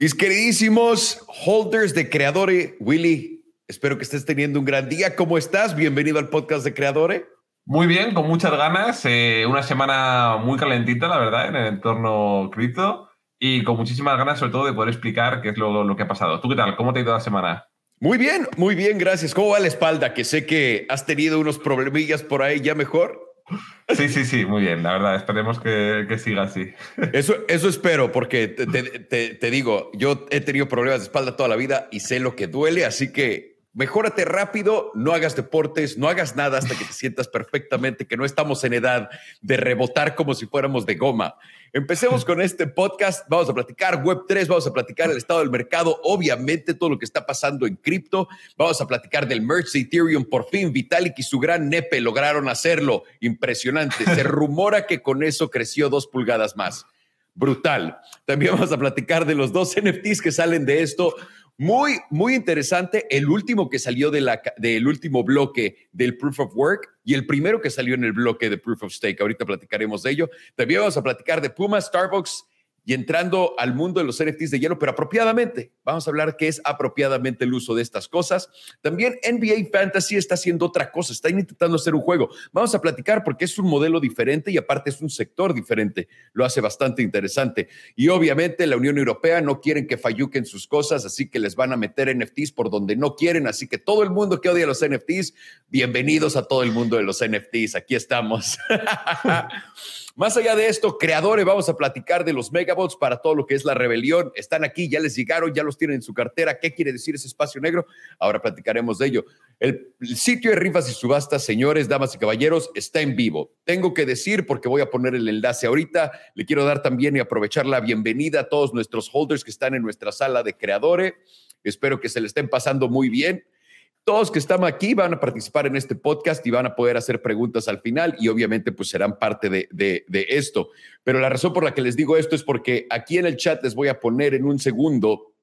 Mis queridísimos holders de Creadore, Willy, espero que estés teniendo un gran día. ¿Cómo estás? Bienvenido al podcast de Creadore. Muy bien, con muchas ganas. Eh, una semana muy calentita, la verdad, en el entorno cripto y con muchísimas ganas, sobre todo, de poder explicar qué es lo, lo que ha pasado. ¿Tú qué tal? ¿Cómo te ha ido la semana? Muy bien, muy bien, gracias. ¿Cómo va la espalda? Que sé que has tenido unos problemillas por ahí, ¿ya mejor? Sí, sí, sí, muy bien. La verdad, esperemos que, siga así. Eso, eso espero, porque te, digo, yo he tenido problemas de espalda toda la vida y sé lo que duele, así que mejórate rápido, no hagas deportes, no hagas nada hasta que te sientas perfectamente, que no estamos en edad de rebotar como si fuéramos de goma. Empecemos con este podcast. Vamos a platicar Web3, vamos a platicar el estado del mercado, obviamente todo lo que está pasando en cripto. Vamos a platicar del merge de Ethereum. Por fin, Vitalik y su gran nepe lograron hacerlo. Impresionante. Se rumora que con eso creció dos pulgadas más. Brutal. También vamos a platicar de los dos NFTs que salen de esto. Muy, muy interesante. El último que salió de la, del último bloque del Proof of Work y el primero que salió en el bloque de Proof of Stake. Ahorita platicaremos de ello. También vamos a platicar de Puma, Starbucks y entrando al mundo de los NFTs de hielo, pero apropiadamente. Vamos a hablar qué es apropiadamente el uso de estas cosas. También NBA Fantasy está haciendo otra cosa, está intentando hacer un juego. Vamos a platicar porque es un modelo diferente y aparte es un sector diferente. Lo hace bastante interesante. Y obviamente la Unión Europea no quieren que falluquen sus cosas, así que les van a meter NFTs por donde no quieren. Así que todo el mundo que odia los NFTs, bienvenidos a todo el mundo de los NFTs. Aquí estamos. Más allá de esto, creadores, vamos a platicar de los megabots para todo lo que es la rebelión. Están aquí, ya les llegaron, ya los tienen en su cartera. ¿Qué quiere decir ese espacio negro? Ahora platicaremos de ello. El, sitio de rifas y subastas, señores, damas y caballeros, está en vivo. Tengo que decir, porque voy a poner el enlace ahorita, le quiero dar también y aprovechar la bienvenida a todos nuestros holders que están en nuestra sala de creadores. Espero que se le estén pasando muy bien. Todos que están aquí van a participar en este podcast y van a poder hacer preguntas al final y obviamente pues serán parte de, de, esto. Pero la razón por la que les digo esto es porque aquí en el chat les voy a poner en un segundo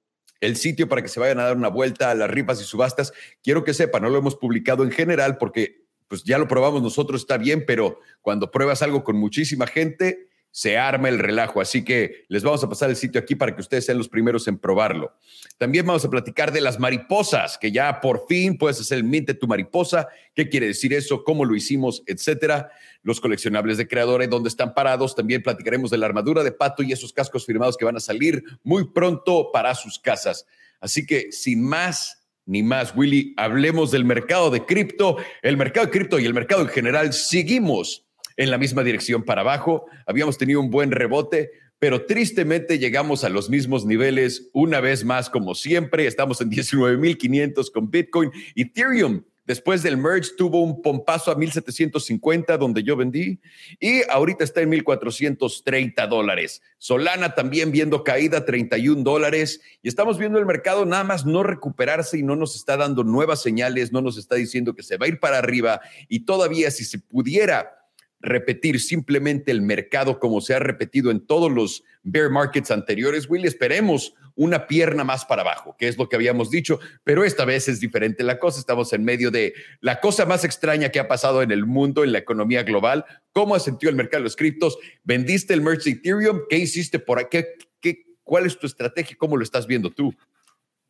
el sitio para que se vayan a dar una vuelta a las rifas y subastas. Quiero que sepan, no lo hemos publicado en general porque pues ya lo probamos nosotros, está bien, pero cuando pruebas algo con muchísima gente, se arma el relajo. Así que les vamos a pasar el sitio aquí para que ustedes sean los primeros en probarlo. También vamos a platicar de las mariposas, que ya por fin puedes hacer el tu mariposa. ¿Qué quiere decir eso? ¿Cómo lo hicimos? Etcétera. Los coleccionables de creadores, dónde están parados. También platicaremos de la armadura de pato y esos cascos firmados que van a salir muy pronto para sus casas. Así que sin más ni más, Willy, hablemos del mercado de cripto. El mercado de cripto y el mercado en general seguimos en la misma dirección para abajo. Habíamos tenido un buen rebote, pero tristemente llegamos a los mismos niveles una vez más, como siempre. Estamos en 19.500 con Bitcoin. Ethereum, después del merge, tuvo un pompazo a 1.750, donde yo vendí, y ahorita está en 1.430 dólares. Solana también viendo caída, 31 dólares. Y estamos viendo el mercado nada más no recuperarse y no nos está dando nuevas señales, no nos está diciendo que se va a ir para arriba. Y todavía, si se pudiera repetir simplemente el mercado como se ha repetido en todos los bear markets anteriores, Will, esperemos una pierna más para abajo, que es lo que habíamos dicho, pero esta vez es diferente la cosa. Estamos en medio de la cosa más extraña que ha pasado en el mundo, en la economía global. ¿Cómo ha sentido el mercado de los criptos? ¿Vendiste el merge de Ethereum? ¿Qué hiciste por aquí? ¿Qué, cuál es tu estrategia? ¿Cómo lo estás viendo tú?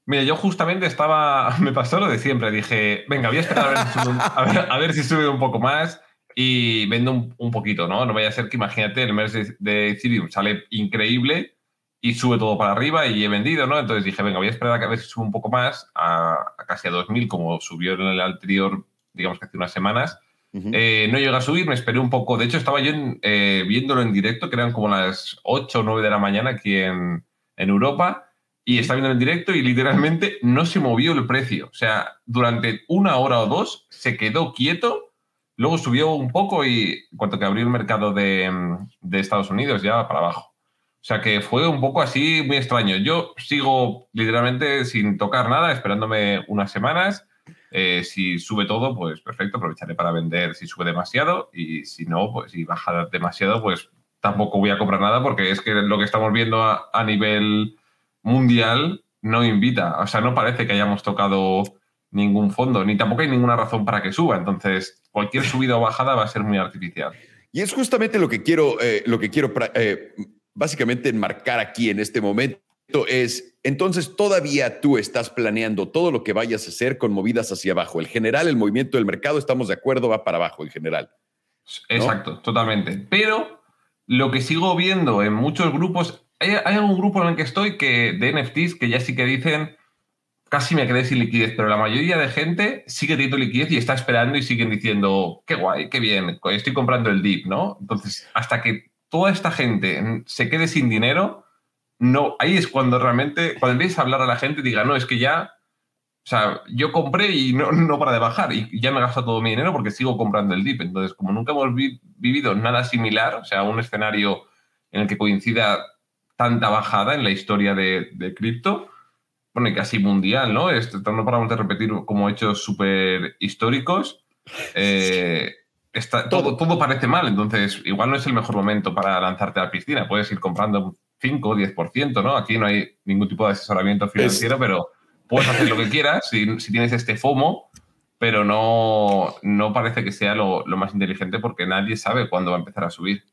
Mira, yo justamente estaba, me pasó lo de siempre, dije, venga, voy a esperar a ver si sube un poco más y vendo un, poquito, ¿no? No vaya a ser que imagínate, el mes de, Ethereum sale increíble y sube todo para arriba y he vendido, ¿no? Entonces dije, venga, voy a esperar a que a ver si sube un poco más, a, casi a 2.000, como subió en el anterior, digamos que hace unas semanas. Eh, no llega a subir, me esperé un poco. De hecho, estaba yo eh, viéndolo en directo, que eran como las 8 o 9 de la mañana aquí en, en Europa, y estaba viendo en directo y literalmente no se movió el precio. O sea, durante una hora o dos se quedó quieto Luego subió un poco y en cuanto que abrió el mercado de, Estados Unidos ya para abajo. O sea que fue un poco así muy extraño. Yo sigo literalmente sin tocar nada, esperándome unas semanas. Eh, si sube todo, pues perfecto, aprovecharé para vender si sube demasiado y si no, pues si baja demasiado, pues tampoco voy a comprar nada porque es que lo que estamos viendo a, a nivel mundial no invita. O sea, no parece que hayamos tocado ningún fondo, ni tampoco hay ninguna razón para que suba. Entonces, cualquier subida o bajada va a ser muy artificial. Y es justamente lo que quiero, eh, lo que quiero eh, básicamente enmarcar aquí en este momento. es, entonces todavía tú estás planeando todo lo que vayas a hacer con movidas hacia abajo. En general, el movimiento del mercado, estamos de acuerdo, va para abajo en general. Exacto, totalmente. Pero lo que sigo viendo en muchos grupos, hay, hay, algún grupo en el que estoy que de NFTs que ya sí que dicen casi me quedé sin liquidez, pero la mayoría de gente sigue teniendo liquidez y está esperando y siguen diciendo, qué guay, qué bien, estoy comprando el dip, ¿no? Entonces, hasta que toda esta gente se quede sin dinero, no, ahí es cuando realmente, cuando empieces a hablar a la gente, diga, no, es que ya, o sea, yo compré y no, no para de bajar y ya me gasto todo mi dinero porque sigo comprando el dip. Entonces, como nunca hemos vivido nada similar, o sea, un escenario en el que coincida tanta bajada en la historia de, de cripto, bueno, y casi mundial, ¿no? Este, no paramos de repetir como hechos súper históricos. Eh, está, todo, todo parece mal, entonces igual no es el mejor momento para lanzarte a la piscina. Puedes ir comprando un 5 o 10%, ¿no? Aquí no hay ningún tipo de asesoramiento financiero, pero puedes hacer lo que quieras si, si, tienes este FOMO, pero no, no parece que sea lo, lo más inteligente porque nadie sabe cuándo va a empezar a subir.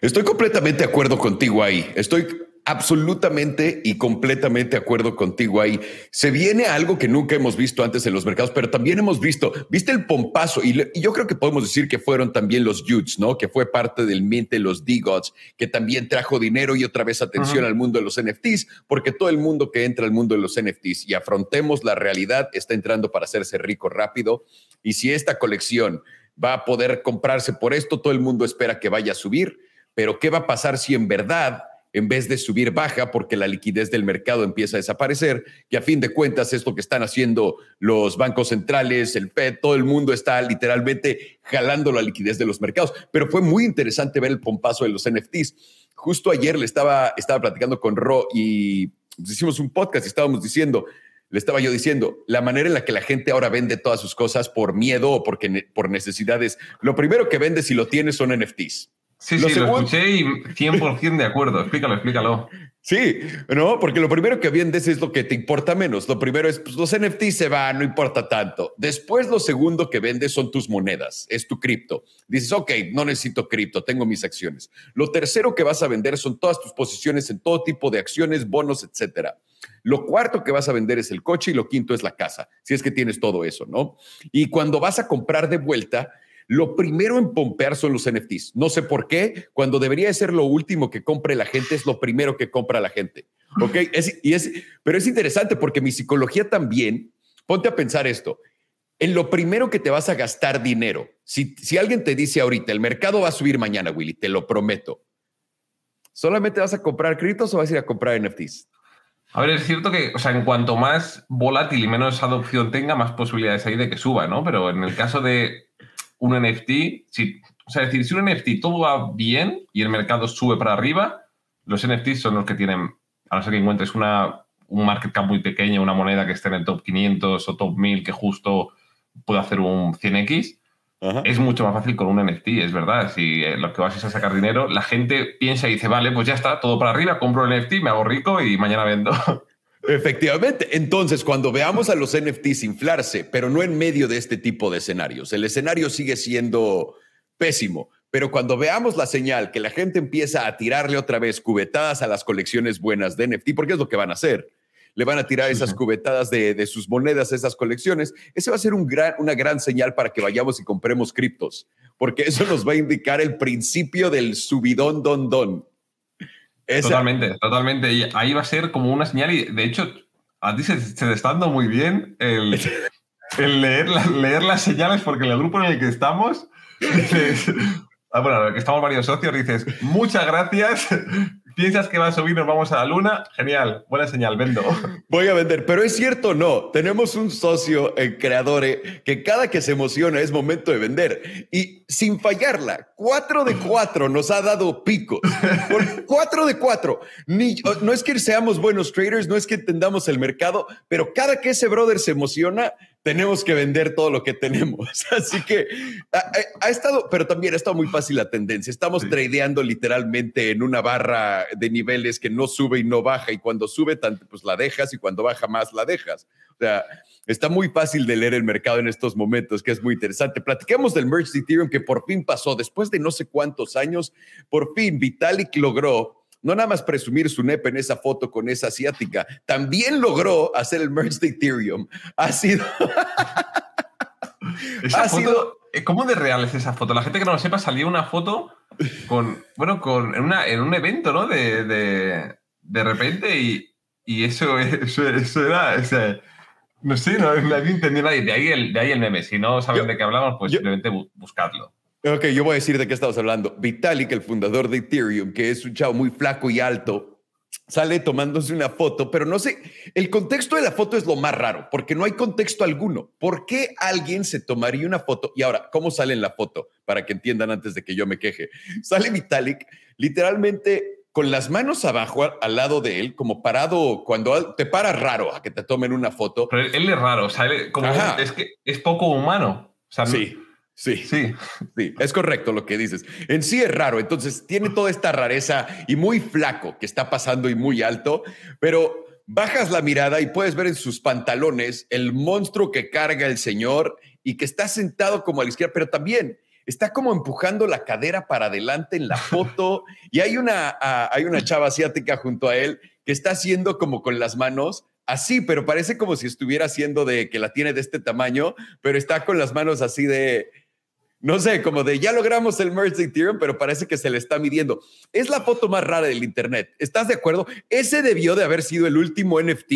Estoy completamente de acuerdo contigo ahí. Estoy absolutamente y completamente de acuerdo contigo ahí. Se viene algo que nunca hemos visto antes en los mercados, pero también hemos visto, viste el pompazo y, yo creo que podemos decir que fueron también los Utes, ¿no? Que fue parte del mint de los D-Gods, que también trajo dinero y otra vez atención al mundo de los NFTs, porque todo el mundo que entra al mundo de los NFTs y afrontemos la realidad está entrando para hacerse rico rápido. Y si esta colección va a poder comprarse por esto, todo el mundo espera que vaya a subir, pero ¿qué va a pasar si en verdad en vez de subir baja porque la liquidez del mercado empieza a desaparecer, que a fin de cuentas es lo que están haciendo los bancos centrales, el FED, todo el mundo está literalmente jalando la liquidez de los mercados. Pero fue muy interesante ver el pompazo de los NFTs. Justo ayer le estaba, estaba platicando con Ro y hicimos un podcast y estábamos diciendo, le estaba yo diciendo, la manera en la que la gente ahora vende todas sus cosas por miedo o porque, por necesidades, lo primero que vende si lo tienes son NFTs. Sí, sí, lo escuché y 100% de acuerdo. Explícalo, explícalo. Sí, no, porque lo primero que vendes es lo que te importa menos. Lo primero es, pues los NFTs se van, no importa tanto. Después lo segundo que vendes son tus monedas, es tu cripto. Dices, ok, no necesito cripto, tengo mis acciones. Lo tercero que vas a vender son todas tus posiciones en todo tipo de acciones, bonos, etcétera. Lo cuarto que vas a vender es el coche y lo quinto es la casa, si es que tienes todo eso, ¿no? Y cuando vas a comprar de vuelta, lo primero en pompear son los NFTs. No sé por qué, cuando debería ser lo último que compre la gente, es lo primero que compra la gente. ¿Ok? y es, pero es interesante porque mi psicología también, ponte a pensar esto, en lo primero que te vas a gastar dinero, si, si alguien te dice ahorita, el mercado va a subir mañana, Willy, te lo prometo, ¿solamente vas a comprar criptos o vas a ir a comprar NFTs? A ver, es cierto que, o sea, en cuanto más volátil y menos adopción tenga, más posibilidades hay de que suba, ¿no? Pero en el caso de un NFT, si, o sea, decir, si un NFT todo va bien y el mercado sube para arriba, los NFTs son los que tienen, a no ser que encuentres una, un market cap muy pequeño, una moneda que esté en el top 500 o top 1000 que justo pueda hacer un 100x, es mucho más fácil con un NFT, es verdad. Si eh, lo que vas es a sacar dinero, la gente piensa y dice, vale, pues ya está, todo para arriba, compro el NFT, me hago rico y mañana vendo. Efectivamente. Entonces, cuando veamos a los NFTs inflarse, pero no en medio de este tipo de escenarios, el escenario sigue siendo pésimo. Pero cuando veamos la señal que la gente empieza a tirarle otra vez cubetadas a las colecciones buenas de NFT, porque es lo que van a hacer, le van a tirar esas cubetadas de, sus monedas a esas colecciones, ese va a ser un gran, una gran señal para que vayamos y compremos criptos, porque eso nos va a indicar el principio del subidón don don. Totalmente, totalmente. Y ahí va a ser como una señal y de hecho a ti se, te está dando muy bien el, leer, leer las señales porque en el grupo en el que estamos dices, ah, bueno, que estamos varios socios, dices, muchas gracias, ¿Piensas que va a subir, nos vamos a la luna? Genial, buena señal, vendo. Voy a vender, pero es cierto no. Tenemos un socio en Creadore que cada que se emociona es momento de vender. Y sin fallarla, cuatro de cuatro nos ha dado picos. cuatro de cuatro. Ni, no es que seamos buenos traders, no es que entendamos el mercado, pero cada que ese brother se emociona, tenemos que vender todo lo que tenemos. Así que ha, estado, pero también ha estado muy fácil la tendencia. Estamos tradeando literalmente en una barra de niveles que no sube y no baja. Y cuando sube tanto, pues la dejas y cuando baja más la dejas. O sea, está muy fácil de leer el mercado en estos momentos, que es muy interesante. Platiquemos del merge de Ethereum que por fin pasó después de no sé cuántos años. Por fin Vitalik logró no nada más presumir su nepe en esa foto con esa asiática, también logró hacer el merge de Ethereum. Ha sido... ha sido... Eh, ¿Cómo de real es esa foto? La gente que no lo sepa, salió una foto con, bueno, con, en, una, en un evento, ¿no? De, de, de repente y, y eso, eso, eso, era, o sea, no sé, no, nadie entendió nadie. De ahí el, de ahí el meme. Si no saben de qué hablamos, pues simplemente buscadlo. Ok, yo voy a decir de qué estamos hablando. Vitalik, el fundador de Ethereum, que es un chavo muy flaco y alto, sale tomándose una foto, pero no sé, el contexto de la foto es lo más raro, porque no hay contexto alguno. ¿Por qué alguien se tomaría una foto? Y ahora, ¿cómo sale en la foto? Para que entiendan antes de que yo me queje. Sale Vitalik literalmente con las manos abajo al lado de él, como parado, cuando te para raro a que te tomen una foto. Pero él es raro, o sea, como es que es poco humano. sí. Sí, sí, sí, es correcto lo que dices. En sí es raro, entonces tiene toda esta rareza y muy flaco que está pasando y muy alto, pero bajas la mirada y puedes ver en sus pantalones el monstruo que carga el señor y que está sentado como a la izquierda, pero también está como empujando la cadera para adelante en la foto y hay una, hay una chava asiática junto a él que está haciendo como con las manos así, pero parece como si estuviera haciendo de que la tiene de este tamaño, pero está con las manos así de no sé, como de ya logramos el merge de Ethereum, pero parece que se le está midiendo. Es la foto más rara del Internet. ¿Estás de acuerdo? Ese debió de haber sido el último NFT.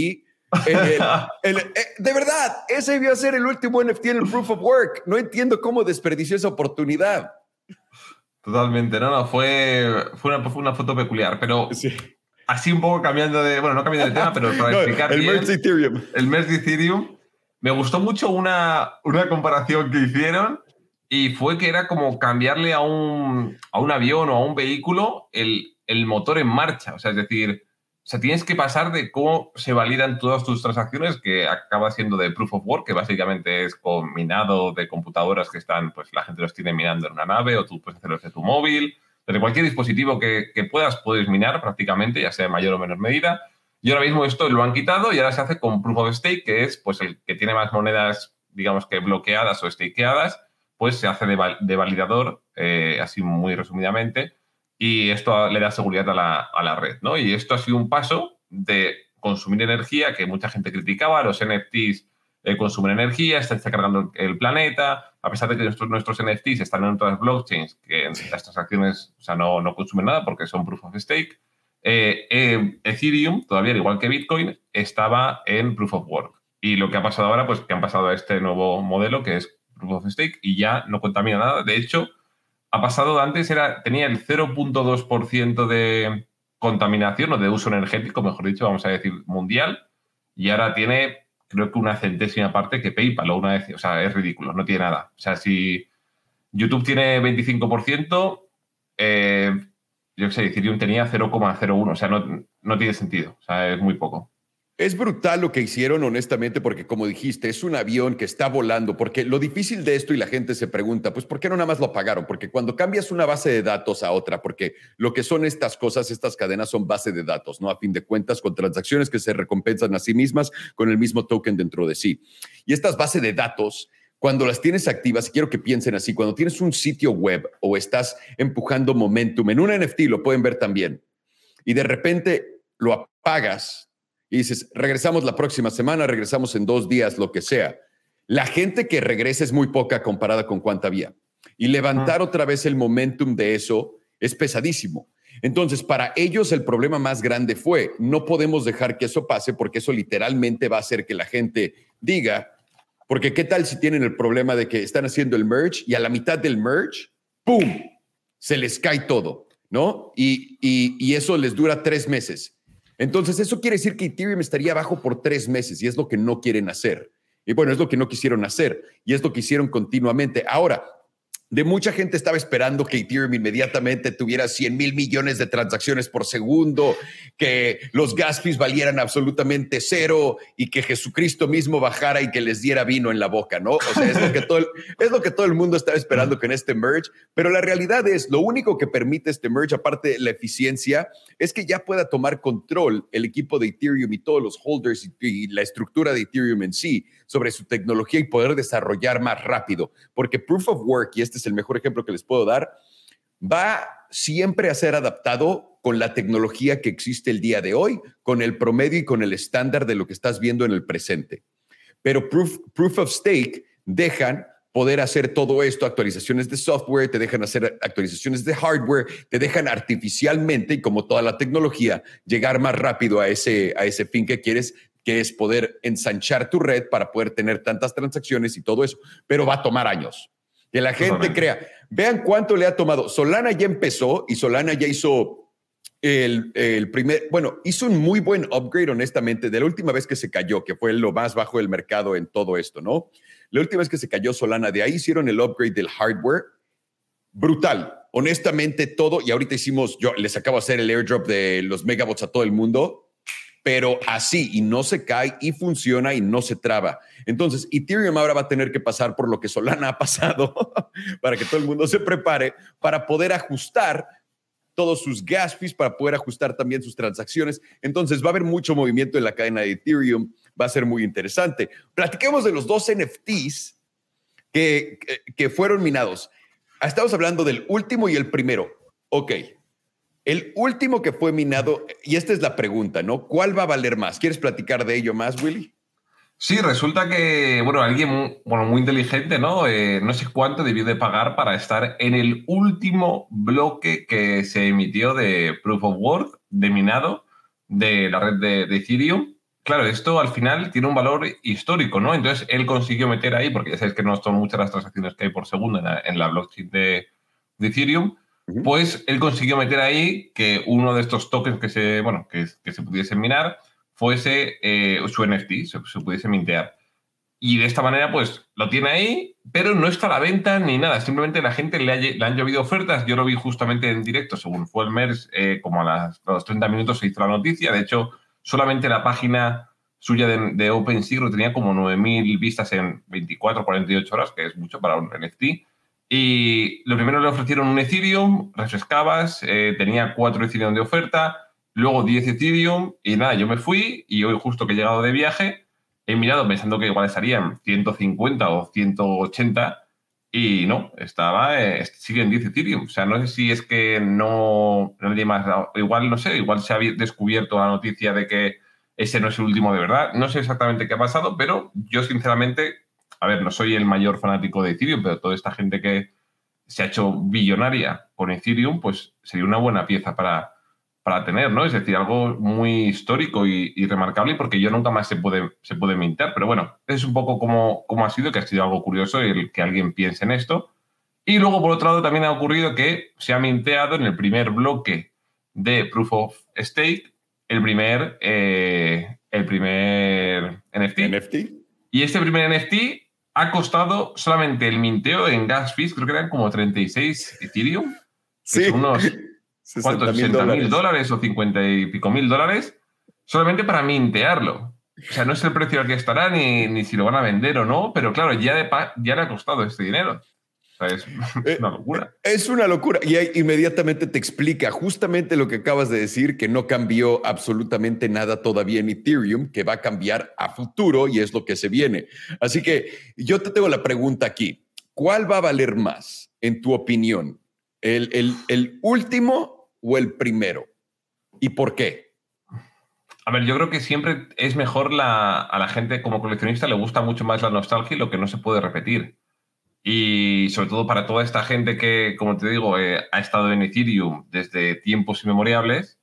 Eh, de verdad, ese debió ser el último NFT en el Proof of Work. No entiendo cómo desperdició esa oportunidad. Totalmente, no, no, fue, fue, una, fue una foto peculiar, pero así un poco cambiando de, bueno, no cambiando de tema, pero para explicar el merge de Ethereum. El merge Ethereum, me gustó mucho una, una comparación que hicieron y fue que era como cambiarle a un, a un avión o a un vehículo el, el, motor en marcha. O sea, es decir, o sea, tienes que pasar de cómo se validan todas tus transacciones, que acaba siendo de proof of work, que básicamente es con minado de computadoras que están, pues la gente los tiene minando en una nave, o tú puedes hacerlo desde tu móvil, desde cualquier dispositivo que, que puedas, puedes minar prácticamente, ya sea en mayor o menor medida. Y ahora mismo esto lo han quitado y ahora se hace con proof of stake, que es pues el que tiene más monedas, digamos que bloqueadas o stakeadas, pues se hace de, validador, eh, así muy resumidamente, y esto le da seguridad a la, a la, red, ¿no? Y esto ha sido un paso de consumir energía que mucha gente criticaba, los NFTs eh, consumen energía, están cargando el planeta, a pesar de que nuestros, nuestros NFTs están en otras blockchains, que las transacciones o sea, no, no consumen nada porque son proof of stake, eh, Ethereum, todavía igual que Bitcoin, estaba en proof of work. Y lo que ha pasado ahora, pues que han pasado a este nuevo modelo que es Proof of Stake y ya no contamina nada. De hecho, ha pasado antes, era, tenía el 0.2% de contaminación o de uso energético, mejor dicho, vamos a decir, mundial, y ahora tiene, creo que una centésima parte que PayPal o una vez, o sea, es ridículo, no tiene nada. O sea, si YouTube tiene 25%, eh, yo qué sé, Ethereum tenía 0,01, o sea, no, no tiene sentido, o sea, es muy poco. Es brutal lo que hicieron, honestamente, porque como dijiste, es un avión que está volando, porque lo difícil de esto y la gente se pregunta, pues, ¿por qué no nada más lo apagaron? Porque cuando cambias una base de datos a otra, porque lo que son estas cosas, estas cadenas son base de datos, ¿no? A fin de cuentas, con transacciones que se recompensan a sí mismas con el mismo token dentro de sí. Y estas bases de datos, cuando las tienes activas, quiero que piensen así, cuando tienes un sitio web o estás empujando momentum en un NFT, lo pueden ver también, y de repente lo apagas, y dices, regresamos la próxima semana, regresamos en dos días, lo que sea. La gente que regresa es muy poca comparada con cuánta había. Y levantar otra vez el momentum de eso es pesadísimo. Entonces, para ellos el problema más grande fue, no podemos dejar que eso pase porque eso literalmente va a hacer que la gente diga, porque qué tal si tienen el problema de que están haciendo el merge y a la mitad del merge, ¡pum!, se les cae todo, ¿no? Y, y, y eso les dura tres meses. Entonces, eso quiere decir que Ethereum estaría abajo por tres meses y es lo que no quieren hacer. Y bueno, es lo que no quisieron hacer y es lo que hicieron continuamente. Ahora, de mucha gente estaba esperando que Ethereum inmediatamente tuviera 100 mil millones de transacciones por segundo, que los gas fees valieran absolutamente cero y que Jesucristo mismo bajara y que les diera vino en la boca, ¿no? O sea, es lo que todo el, mundo estaba esperando con este merge, pero la realidad es, lo único que permite este merge, aparte de la eficiencia, es que ya pueda tomar control el equipo de Ethereum y todos los holders y la estructura de Ethereum en sí sobre su tecnología y poder desarrollar más rápido. Porque Proof of Work, y este es el mejor ejemplo que les puedo dar, va siempre a ser adaptado con la tecnología que existe el día de hoy, con el promedio y con el estándar de lo que estás viendo en el presente. Pero proof, proof of stake dejan poder hacer todo esto, actualizaciones de software, te dejan hacer actualizaciones de hardware, te dejan artificialmente y como toda la tecnología, llegar más rápido a ese, a ese fin que quieres, que es poder ensanchar tu red para poder tener tantas transacciones y todo eso, pero va a tomar años. Que la gente crea, vean cuánto le ha tomado. Solana ya empezó y Solana ya hizo el, el, primer, bueno, hizo un muy buen upgrade, honestamente, de la última vez que se cayó, que fue lo más bajo del mercado en todo esto, ¿no? La última vez que se cayó Solana, de ahí hicieron el upgrade del hardware. Brutal. Honestamente, todo. Y ahorita hicimos, yo les acabo de hacer el airdrop de los megabots a todo el mundo, pero así y no se cae y funciona y no se traba. Entonces, Ethereum ahora va a tener que pasar por lo que Solana ha pasado para que todo el mundo se prepare para poder ajustar todos sus gas fees, para poder ajustar también sus transacciones. Entonces, va a haber mucho movimiento en la cadena de Ethereum va a ser muy interesante. Platiquemos de los dos NFTs que, que, fueron minados. Estamos hablando del último y el primero. Ok. El último que fue minado, y esta es la pregunta, ¿no? ¿Cuál va a valer más? ¿Quieres platicar de ello más, Willy? Sí, resulta que, bueno, alguien bueno, muy inteligente, ¿no? Eh, no sé cuánto debió de pagar para estar en el último bloque que se emitió de Proof of Work, de minado, de la red de, de Ethereum claro, esto al final tiene un valor histórico, ¿no? Entonces él consiguió meter ahí, porque ya sabéis que no son muchas las transacciones que hay por segundo en la, blockchain de, Ethereum, pues él consiguió meter ahí que uno de estos tokens que se, bueno, que, se pudiese minar fuese eh, su NFT, se, pudiese mintear. Y de esta manera, pues lo tiene ahí, pero no está a la venta ni nada. Simplemente la gente le, le han llovido ofertas. Yo lo vi justamente en directo, según fue el MERS, eh, como a los 30 minutos se hizo la noticia. De hecho, solamente la página suya de, de OpenSea tenía como 9.000 vistas en 24, 48 horas, que es mucho para un NFT. Y lo primero le ofrecieron un Ethereum, refrescabas, eh, tenía 4 Ethereum de oferta, luego 10 Ethereum y nada, yo me fui y hoy justo que he llegado de viaje, he mirado pensando que igual estarían 150 o 180 y no, estaba, eh, sigue en 10 Ethereum. O sea, no sé si es que no, nadie más, igual no sé, igual se ha descubierto la noticia de que ese no es el último de verdad. No sé exactamente qué ha pasado, pero yo sinceramente, a ver, no soy el mayor fanático de Ethereum, pero toda esta gente que se ha hecho billonaria con Ethereum, pues sería una buena pieza para, para tener, ¿no? Es decir, algo muy histórico y, remarcable porque yo nunca más se puede, se puede mintar. Pero bueno, es un poco como, como ha sido, que ha sido algo curioso el que alguien piense en esto. Y luego, por otro lado, también ha ocurrido que se ha minteado en el primer bloque de Proof of Stake el primer, eh, el primer NFT. NFT. Y este primer NFT ha costado solamente el minteo en gas fees, creo que eran como 36 Ethereum. sí. unos ¿Cuántos? 60 mil dólares o 50 y pico mil dólares solamente para mintearlo. O sea, no es el precio al que estará ni, ni si lo van a vender o no, pero claro, ya, de ya le ha costado este dinero. Sea, es, eh, una locura. Es una locura. Y ahí inmediatamente te explica justamente lo que acabas de decir, que no cambió absolutamente nada todavía en Ethereum, que va a cambiar a futuro y es lo que se viene. Así que yo te tengo la pregunta aquí. ¿Cuál va a valer más, en tu opinión? ¿El, el, el último o el primero? ¿Y por qué? A ver, yo creo que siempre es mejor la, a la gente como coleccionista le gusta mucho más la nostalgia y lo que no se puede repetir. Y sobre todo para toda esta gente que, como te digo, eh, ha estado en Ethereum desde tiempos inmemoriales,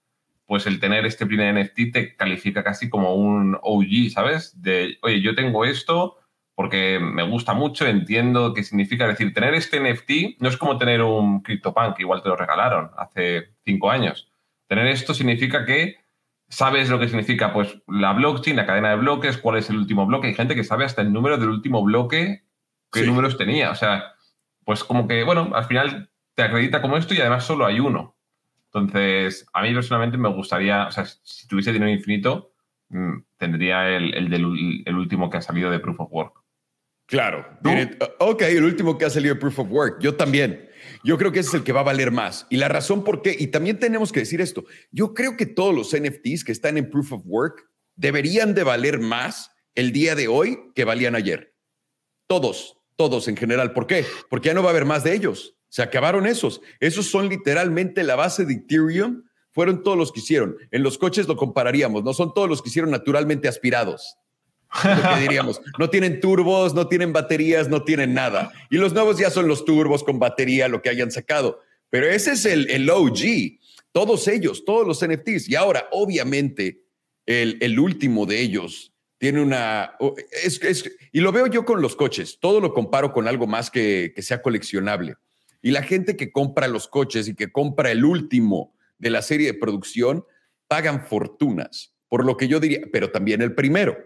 pues el tener este primer NFT te califica casi como un OG, ¿sabes? De, oye, yo tengo esto, porque me gusta mucho, entiendo qué significa. decir, tener este NFT no es como tener un CryptoPunk, igual te lo regalaron hace cinco años. Tener esto significa que sabes lo que significa pues, la blockchain, la cadena de bloques, cuál es el último bloque. Hay gente que sabe hasta el número del último bloque, qué números tenía. O sea, pues como que, bueno, al final te acredita como esto y además solo hay uno. Entonces, a mí personalmente me gustaría, o sea, si tuviese dinero infinito, mm, tendría el, el, del, el último que ha salido de Proof of Work. Claro. ok, el último que ha salido de Proof of Work. Yo también. Yo creo que ese es el que va a valer más. Y la razón por qué, y también tenemos que decir esto, yo creo que todos los NFTs que están en Proof of Work deberían de valer más el día de hoy que valían ayer. Todos, todos en general. ¿Por qué? Porque ya no va a haber más de ellos. Se acabaron esos. Esos son literalmente la base de Ethereum. Fueron todos los que hicieron. En los coches lo compararíamos, no son todos los que hicieron naturalmente aspirados. Lo que diríamos, no tienen turbos, no tienen baterías, no tienen nada. Y los nuevos ya son los turbos con batería, lo que hayan sacado. Pero ese es el, el OG. Todos ellos, todos los NFTs. Y ahora, obviamente, el, el último de ellos tiene una... Y lo veo yo con los coches. Todo lo comparo con algo más que, que sea coleccionable. Y la gente que compra los coches y que compra el último de la serie de producción pagan fortunas. Por lo que yo diría, pero también el primero.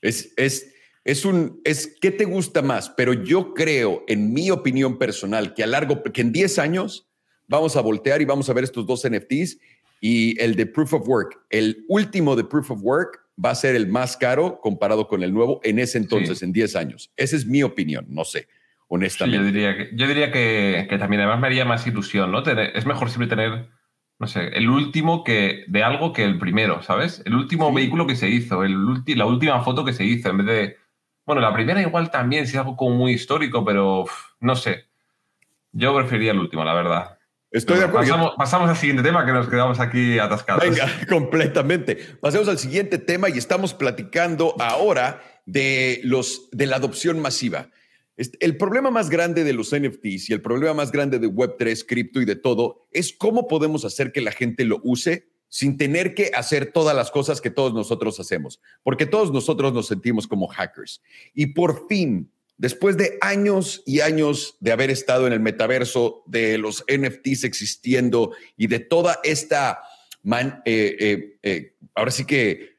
Es, es, es un, es, ¿qué te gusta más? Pero yo creo, en mi opinión personal, que a largo, que en 10 años vamos a voltear y vamos a ver estos dos NFTs y el de Proof of Work, el último de Proof of Work va a ser el más caro comparado con el nuevo en ese entonces, sí. en 10 años. Esa es mi opinión, no sé, honestamente. Sí, yo diría, que, yo diría que, que, también además me haría más ilusión, ¿no? Tener, es mejor siempre tener, no sé, el último que, de algo que el primero, ¿sabes? El último sí. vehículo que se hizo, el ulti, la última foto que se hizo, en vez de... Bueno, la primera igual también, si es algo como muy histórico, pero uf, no sé. Yo preferiría el último, la verdad. Estoy de acuerdo. Pasamos, pasamos, al siguiente tema que nos quedamos aquí atascados. Venga, completamente. Pasemos al siguiente tema y estamos platicando ahora de, los, de la adopción masiva. El problema más grande de los NFTs y el problema más grande de Web3, cripto y de todo es cómo podemos hacer que la gente lo use sin tener que hacer todas las cosas que todos nosotros hacemos, porque todos nosotros nos sentimos como hackers. Y por fin, después de años y años de haber estado en el metaverso, de los NFTs existiendo y de toda esta, man, eh, eh, eh, ahora sí que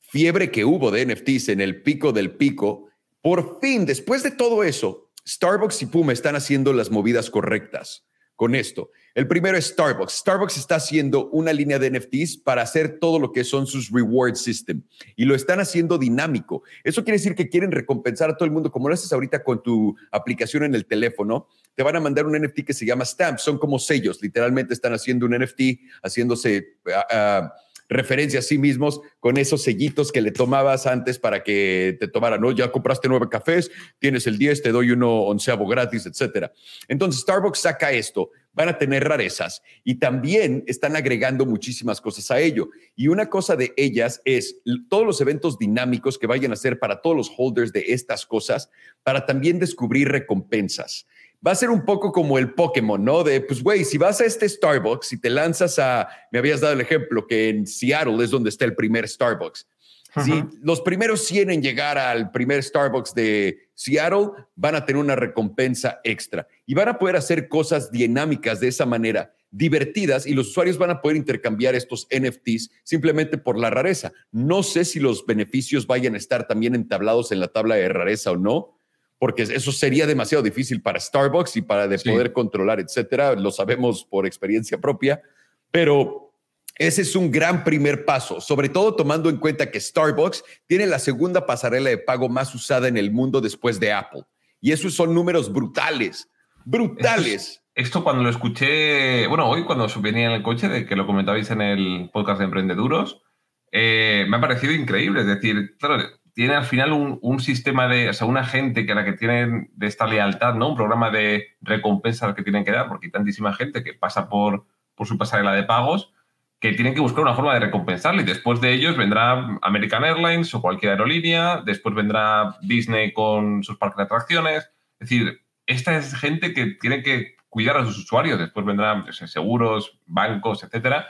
fiebre que hubo de NFTs en el pico del pico, por fin, después de todo eso, Starbucks y Puma están haciendo las movidas correctas con esto. El primero es Starbucks. Starbucks está haciendo una línea de NFTs para hacer todo lo que son sus reward system y lo están haciendo dinámico. Eso quiere decir que quieren recompensar a todo el mundo, como lo haces ahorita con tu aplicación en el teléfono. Te van a mandar un NFT que se llama Stamp. Son como sellos. Literalmente están haciendo un NFT, haciéndose uh, uh, referencia a sí mismos con esos sellitos que le tomabas antes para que te tomaran, ¿no? Ya compraste nueve cafés, tienes el 10, te doy uno onceavo gratis, etcétera. Entonces, Starbucks saca esto, van a tener rarezas y también están agregando muchísimas cosas a ello. Y una cosa de ellas es todos los eventos dinámicos que vayan a hacer para todos los holders de estas cosas, para también descubrir recompensas va a ser un poco como el Pokémon, ¿no? De, pues, güey, si vas a este Starbucks y te lanzas a, me habías dado el ejemplo, que en Seattle es donde está el primer Starbucks. Uh -huh. Si los primeros 100 en llegar al primer Starbucks de Seattle van a tener una recompensa extra y van a poder hacer cosas dinámicas de esa manera, divertidas, y los usuarios van a poder intercambiar estos NFTs simplemente por la rareza. No sé si los beneficios vayan a estar también entablados en la tabla de rareza o no, porque eso sería demasiado difícil para Starbucks y para de sí. poder controlar, etcétera. Lo sabemos por experiencia propia, pero ese es un gran primer paso, sobre todo tomando en cuenta que Starbucks tiene la segunda pasarela de pago más usada en el mundo después de Apple. Y esos son números brutales, brutales. Esto, esto cuando lo escuché, bueno, hoy cuando venía en el coche, de que lo comentabais en el podcast de Emprendeduros, eh, me ha parecido increíble. Es decir, claro, tiene al final un, un, sistema de, o sea, una gente que la que tienen de esta lealtad, ¿no? Un programa de recompensa que tienen que dar, porque hay tantísima gente que pasa por, por su pasarela de pagos que tienen que buscar una forma de recompensarle. Y después de ellos vendrá American Airlines o cualquier aerolínea, después vendrá Disney con sus parques de atracciones. Es decir, esta es gente que tiene que cuidar a sus usuarios. Después vendrán seguros, bancos, etcétera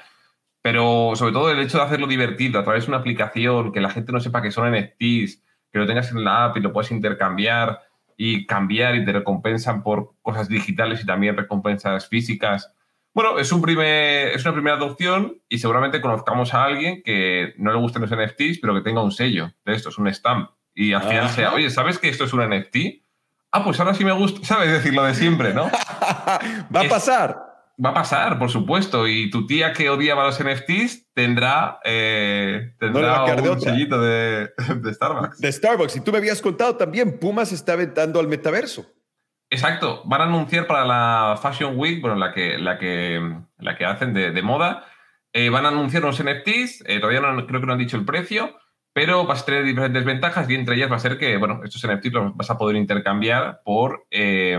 pero sobre todo el hecho de hacerlo divertido a través de una aplicación, que la gente no sepa que son NFTs, que lo tengas en la app y lo puedes intercambiar y cambiar y te recompensan por cosas digitales y también recompensas físicas. Bueno, es, un primer, es una primera adopción y seguramente conozcamos a alguien que no le gusten los NFTs, pero que tenga un sello de esto, es un stamp. Y al final sea, oye, ¿sabes que esto es un NFT? Ah, pues ahora sí me gusta, ¿sabes? Decir lo de siempre, ¿no? Va a es, pasar. Va a pasar, por supuesto. Y tu tía que odiaba los NFTs tendrá, eh, tendrá no un sellito de, de, Starbucks. De Starbucks. Y tú me habías contado también, Puma se está aventando al metaverso. Exacto. Van a anunciar para la Fashion Week, bueno, la que, la que, la que hacen de, de moda, eh, van a anunciar unos NFTs. Eh, todavía no, creo que no han dicho el precio, pero vas a tener diferentes ventajas y entre ellas va a ser que, bueno, estos NFTs los vas a poder intercambiar por, eh,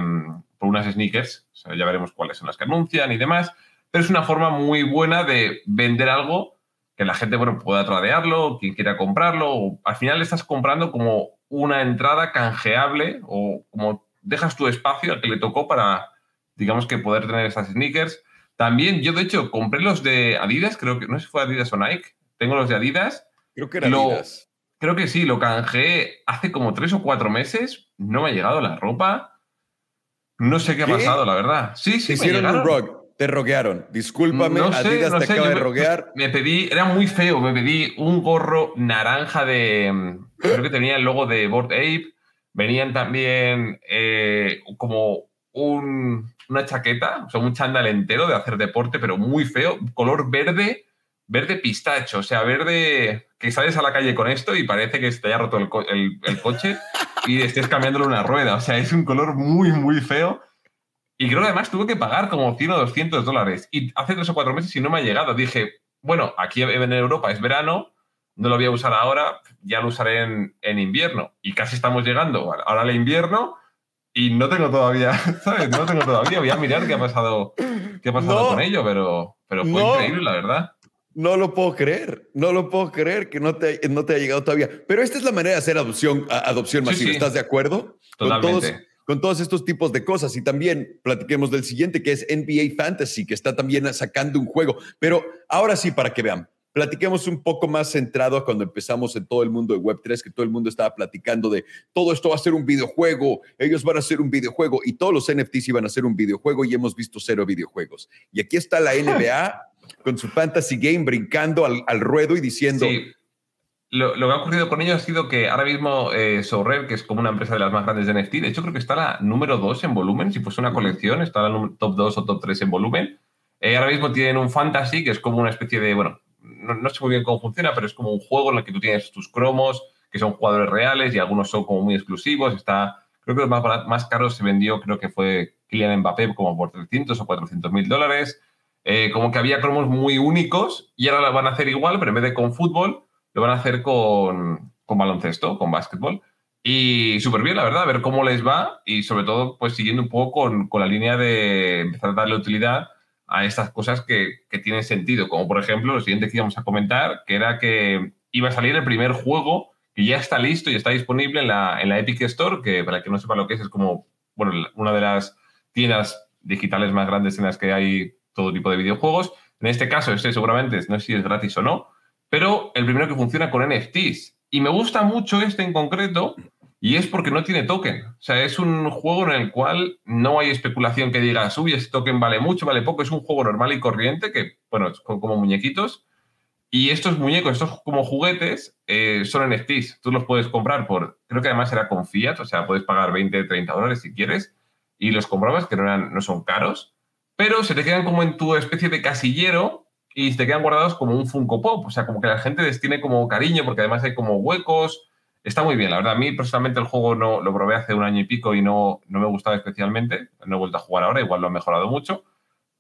por unas sneakers, ya veremos cuáles son las que anuncian y demás, pero es una forma muy buena de vender algo que la gente bueno, pueda tradearlo, quien quiera comprarlo, al final estás comprando como una entrada canjeable o como dejas tu espacio al que le tocó para, digamos que poder tener esas sneakers. También yo, de hecho, compré los de Adidas, creo que no sé si fue Adidas o Nike, tengo los de Adidas. Creo que era Adidas. Creo que sí, lo canjeé hace como tres o cuatro meses, no me ha llegado la ropa. No sé qué, ha pasado, la verdad. Sí, sí, hicieron un te roguearon. Discúlpame, Adidas te acaba de roguear. Me, pedí, era muy feo, me pedí un gorro naranja de. Creo que tenía el logo de Board Ape. Venían también eh, como una chaqueta, o sea, un chándal entero de hacer deporte, pero muy feo, color verde, verde pistacho, o sea, verde que sales a la calle con esto y parece que se te haya roto el, el coche y estés cambiándole una rueda. O sea, es un color muy, muy feo y creo que además tuve que pagar como 100 o 200 dólares. Y hace tres o cuatro meses y no me ha llegado. Dije, bueno, aquí en Europa es verano, no lo voy a usar ahora, ya lo usaré en, invierno. Y casi estamos llegando ahora al invierno y no tengo todavía, ¿sabes? No tengo todavía. Voy a mirar qué ha pasado, qué ha pasado con ello, pero, pero fue increíble, la verdad. No lo puedo creer, no lo puedo creer que no te, no te haya llegado todavía. Pero esta es la manera de hacer adopción, adopción masiva. ¿Estás de acuerdo? Totalmente con todos estos tipos de cosas. Y también platiquemos del siguiente, que es NBA Fantasy, que está también sacando un juego. Pero ahora sí, para que vean, platiquemos un poco más centrado a cuando empezamos en todo el mundo de Web3, que todo el mundo estaba platicando de todo esto va a ser un videojuego, ellos van a ser un videojuego y todos los NFTs iban a ser un videojuego y hemos visto cero videojuegos. Y aquí está la NBA con su Fantasy Game brincando al, ruedo y diciendo, lo, que ha ocurrido con ellos ha sido que ahora mismo eh, que es como una empresa de las más grandes de NFT, de hecho creo que está la número 2 en volumen, si fuese una colección, está la top 2 o top 3 en volumen. Eh, ahora mismo tienen un fantasy, que es como una especie de, bueno, no, sé muy bien cómo funciona, pero es como un juego en el que tú tienes tus cromos, que son jugadores reales y algunos son como muy exclusivos. Está, creo que los más, caros se vendió, creo que fue Kylian Mbappé como por 300 o 400 mil dólares. Eh, como que había cromos muy únicos y ahora la van a hacer igual, pero en vez de con fútbol, lo van a hacer con, baloncesto, con básquetbol. Y súper bien, la verdad, ver cómo les va y sobre todo, pues siguiendo un poco con, la línea de empezar a darle utilidad a estas cosas que, tienen sentido, como por ejemplo lo siguiente que íbamos a comentar, que era que iba a salir el primer juego que ya está listo y está disponible en la, en la Epic Store, que para que no sepa lo que es, es como bueno, una de las tiendas digitales más grandes en las que hay todo tipo de videojuegos. En este caso, este seguramente, no sé si es gratis o no, pero el primero que funciona con NFTs. Y me gusta mucho este en concreto y es porque no tiene token. O sea, es un juego en el cual no hay especulación que digas, uy, este token vale mucho, vale poco. Es un juego normal y corriente que, bueno, como muñequitos. Y estos muñecos, estos como juguetes, eh, son NFTs. Tú los puedes comprar por, creo que además era con fiat, o sea, puedes pagar 20, 30 dólares si quieres, y los comprabas, que no, eran, no son caros, pero se te quedan como en tu especie de casillero y te quedan guardados como un Funko Pop. O sea, como que la gente les tiene como cariño porque además hay como huecos. Está muy bien, la verdad. A mí personalmente el juego no lo probé hace un año y pico y no, no me gustaba especialmente. No he vuelto a jugar ahora, igual lo han mejorado mucho.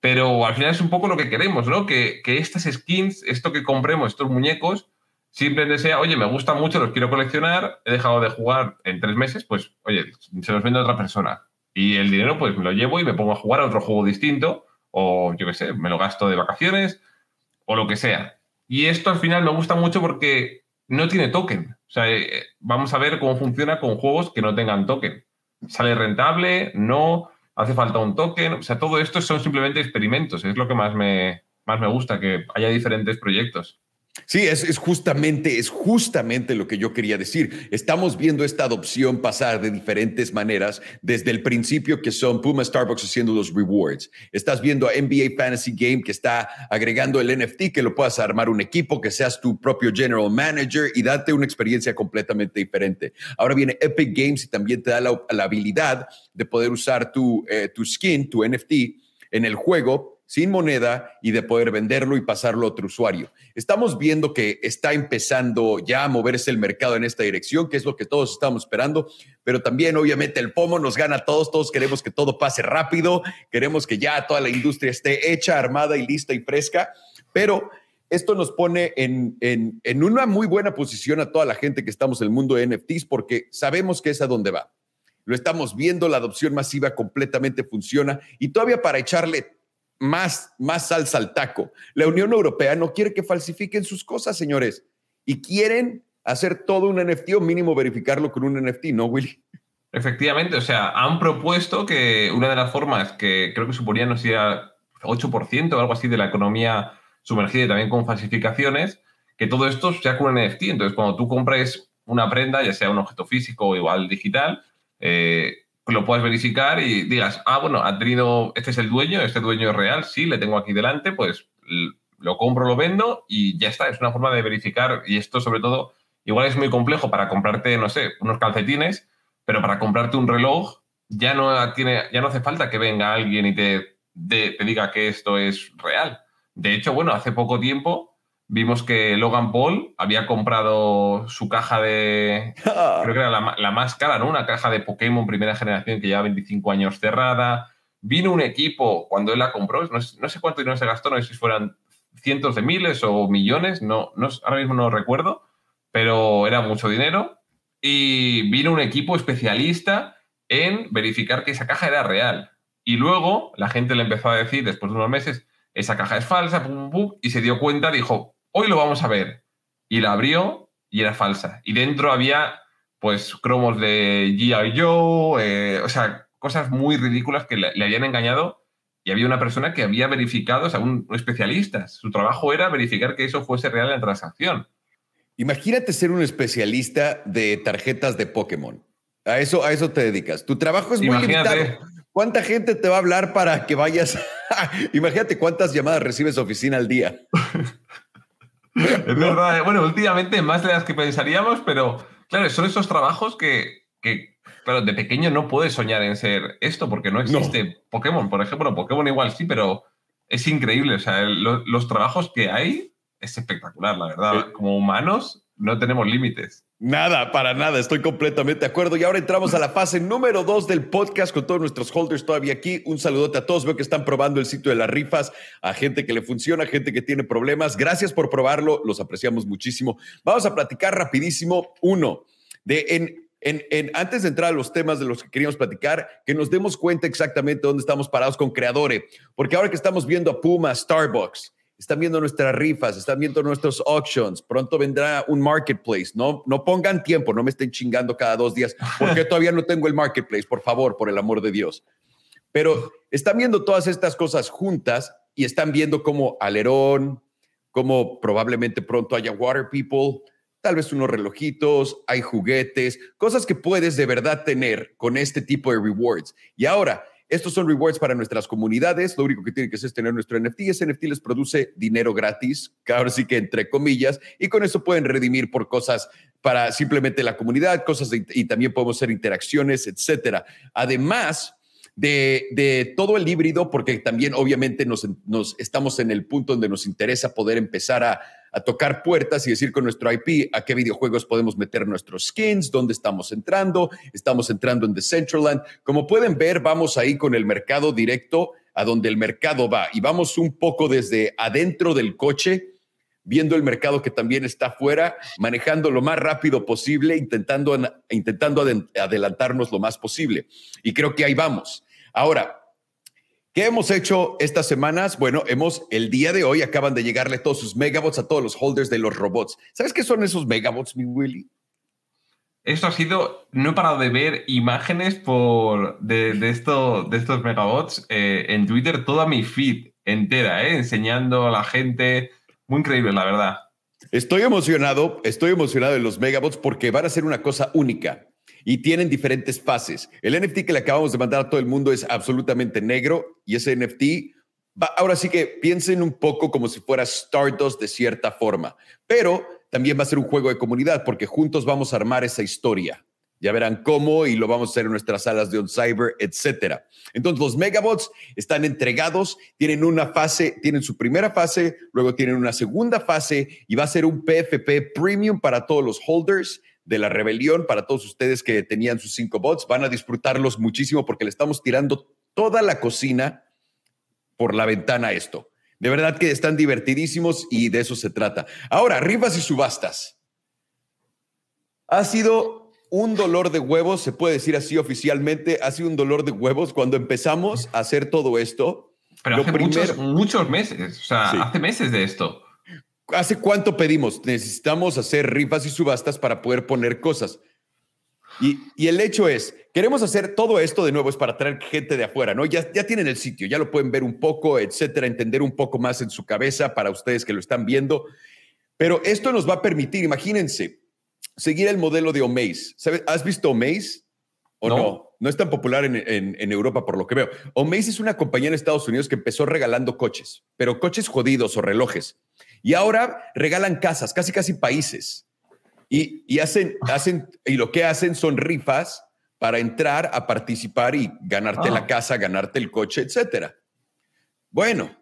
Pero al final es un poco lo que queremos, ¿no? Que, que estas skins, esto que compremos, estos muñecos, simplemente sea, oye, me gusta mucho, los quiero coleccionar, he dejado de jugar en tres meses, pues, oye, se los vende a otra persona. Y el dinero, pues me lo llevo y me pongo a jugar a otro juego distinto, o yo qué sé, me lo gasto de vacaciones, o lo que sea. Y esto al final me gusta mucho porque no tiene token. O sea, eh, vamos a ver cómo funciona con juegos que no tengan token. ¿Sale rentable? ¿No? ¿Hace falta un token? O sea, todo esto son simplemente experimentos. Es lo que más me, más me gusta, que haya diferentes proyectos. Sí, es, justamente, es justamente lo que yo quería decir. Estamos viendo esta adopción pasar de diferentes maneras desde el principio que son Puma Starbucks haciendo los rewards. Estás viendo a NBA Fantasy Game que está agregando el NFT, que lo puedas armar un equipo, que seas tu propio general manager y date una experiencia completamente diferente. Ahora viene Epic Games y también te da la, habilidad de poder usar tu, eh, tu skin, tu NFT en el juego sin moneda y de poder venderlo y pasarlo a otro usuario. Estamos viendo que está empezando ya a moverse el mercado en esta dirección, que es lo que todos estamos esperando, pero también obviamente el FOMO nos gana a todos, todos queremos que todo pase rápido, queremos que ya toda la industria esté hecha, armada y lista y fresca, pero esto nos pone en, en una muy buena posición a toda la gente que estamos en el mundo de NFTs porque sabemos que es a donde va. lo estamos viendo, la adopción masiva completamente funciona y todavía para echarle más, más salsa al taco, la Unión Europea no quiere que falsifiquen sus cosas, señores, y quieren hacer todo un NFT o mínimo verificarlo con un NFT, ¿no, Willy? Efectivamente, o sea, han propuesto que una de las formas que creo que suponía, no sé, 8% o algo así de la economía sumergida y también con falsificaciones, que todo esto sea con un NFT. Entonces, cuando tú compres una prenda, ya sea un objeto físico o igual digital, eh, lo puedes verificar y digas, ah, bueno, ha tenido, este es el dueño, este dueño es real, sí, le tengo aquí delante, pues lo compro, lo vendo y ya está. Es una forma de verificar y esto sobre todo, igual es muy complejo para comprarte, no sé, unos calcetines, pero para comprarte un reloj ya no, tiene, ya no hace falta que venga alguien y te diga que esto es real. De hecho, bueno, hace poco tiempo vimos que Logan Paul había comprado su caja de. creo que era la, más cara, ¿no? Una caja de Pokémon primera generación que lleva 25 años cerrada. Vino un equipo cuando él la compró, no, sé cuánto dinero se gastó, no sé si fueran cientos de miles o millones, no, no, ahora mismo no recuerdo, pero era mucho dinero. Y vino un equipo especialista en verificar que esa caja era real. Y luego la gente le empezó a decir, después de unos meses, esa caja es falsa, y se dio cuenta, dijo, hoy lo vamos a ver. Y la abrió y era falsa. Y dentro había, pues, cromos de G.I. Joe, eh, o sea, cosas muy ridículas que le, habían engañado. Y había una persona que había verificado, o sea, un, especialista. Su trabajo era verificar que eso fuese real en la transacción. Imagínate ser un especialista de tarjetas de Pokémon. A eso, a eso te dedicas. Tu trabajo es muy limitado. ¿Cuánta gente te va a hablar para que vayas? Imagínate cuántas llamadas recibes oficina al día. es verdad. Bueno, últimamente más de las que pensaríamos, pero claro, son esos trabajos que, que claro, de pequeño no puedes soñar en ser esto porque no existe Pokémon, por ejemplo. Pokémon igual sí, pero es increíble. O sea, los trabajos que hay es espectacular, la verdad. Eh. Como humanos no tenemos límites. Nada, para nada, estoy completamente de acuerdo. Y ahora entramos a la fase número dos del podcast con todos nuestros holders todavía aquí. Un saludote a todos, veo que están probando el sitio de las rifas, a gente que le funciona, a gente que tiene problemas. Gracias por probarlo, los apreciamos muchísimo. Vamos a platicar rapidísimo, uno, de en, en, en, antes de entrar a los temas de los que queríamos platicar, que nos demos cuenta exactamente dónde estamos parados con Creadore, porque ahora que estamos viendo a Puma, Starbucks, están viendo nuestras rifas, están viendo nuestros auctions, pronto vendrá un marketplace, no, no pongan tiempo, no me estén chingando cada dos días, porque todavía no tengo el marketplace, por favor, por el amor de Dios. Pero están viendo todas estas cosas juntas y están viendo como alerón, como probablemente pronto haya water people, tal vez unos relojitos, hay juguetes, cosas que puedes de verdad tener con este tipo de rewards. Y ahora, estos son rewards para nuestras comunidades. Lo único que tienen que hacer es tener nuestro NFT. Ese NFT les produce dinero gratis, ahora sí que entre comillas, y con eso pueden redimir por cosas para simplemente la comunidad, cosas y también podemos hacer interacciones, etcétera. Además, de, todo el híbrido, porque también obviamente nos, estamos en el punto donde nos interesa poder empezar a, a, tocar puertas y decir con nuestro IP a qué videojuegos podemos meter nuestros skins, dónde estamos entrando, estamos entrando en Decentraland. Como pueden ver, vamos ahí con el mercado directo a donde el mercado va y vamos un poco desde adentro del coche viendo el mercado que también está afuera, manejando lo más rápido posible, intentando, intentando adelantarnos lo más posible. Y creo que ahí vamos. Ahora, ¿qué hemos hecho estas semanas? Bueno, hemos, el día de hoy acaban de llegarle todos sus megabots a todos los holders de los robots. ¿Sabes qué son esos megabots, mi Willy? Esto ha sido, no he parado de ver imágenes por, de, esto, de estos megabots eh, en Twitter, toda mi feed entera, eh, enseñando a la gente. Muy increíble, la verdad. Estoy emocionado, estoy emocionado de los megabots porque van a ser una cosa única y tienen diferentes fases. El NFT que le acabamos de mandar a todo el mundo es absolutamente negro y ese NFT, va, ahora sí que piensen un poco como si fuera Stardust de cierta forma, pero también va a ser un juego de comunidad porque juntos vamos a armar esa historia. Ya verán cómo y lo vamos a hacer en nuestras salas de On Cyber, etcétera. Entonces, los megabots están entregados, tienen una fase, tienen su primera fase, luego tienen una segunda fase y va a ser un PFP premium para todos los holders de la rebelión para todos ustedes que tenían sus cinco bots. Van a disfrutarlos muchísimo porque le estamos tirando toda la cocina por la ventana a esto. De verdad que están divertidísimos y de eso se trata. Ahora, rifas y subastas. Ha sido un dolor de huevos, se puede decir así oficialmente, ha sido un dolor de huevos cuando empezamos a hacer todo esto. Pero hace muchos, muchos, meses, o sea, hace meses de esto. ¿Hace cuánto pedimos? Necesitamos hacer rifas y subastas para poder poner cosas. Y, y, el hecho es, queremos hacer todo esto de nuevo, es para traer gente de afuera, ¿no? Ya, ya tienen el sitio, ya lo pueden ver un poco, etcétera, entender un poco más en su cabeza para ustedes que lo están viendo. Pero esto nos va a permitir, imagínense, seguir el modelo de Omaze. ¿Has visto Omaze o no? no? es tan popular en, en, Europa por lo que veo. Omaze es una compañía en Estados Unidos que empezó regalando coches, pero coches jodidos o relojes. Y ahora regalan casas, casi casi países. Y, y hacen, hacen, y lo que hacen son rifas para entrar a participar y ganarte la ah. casa, ganarte el coche, etcétera. Bueno,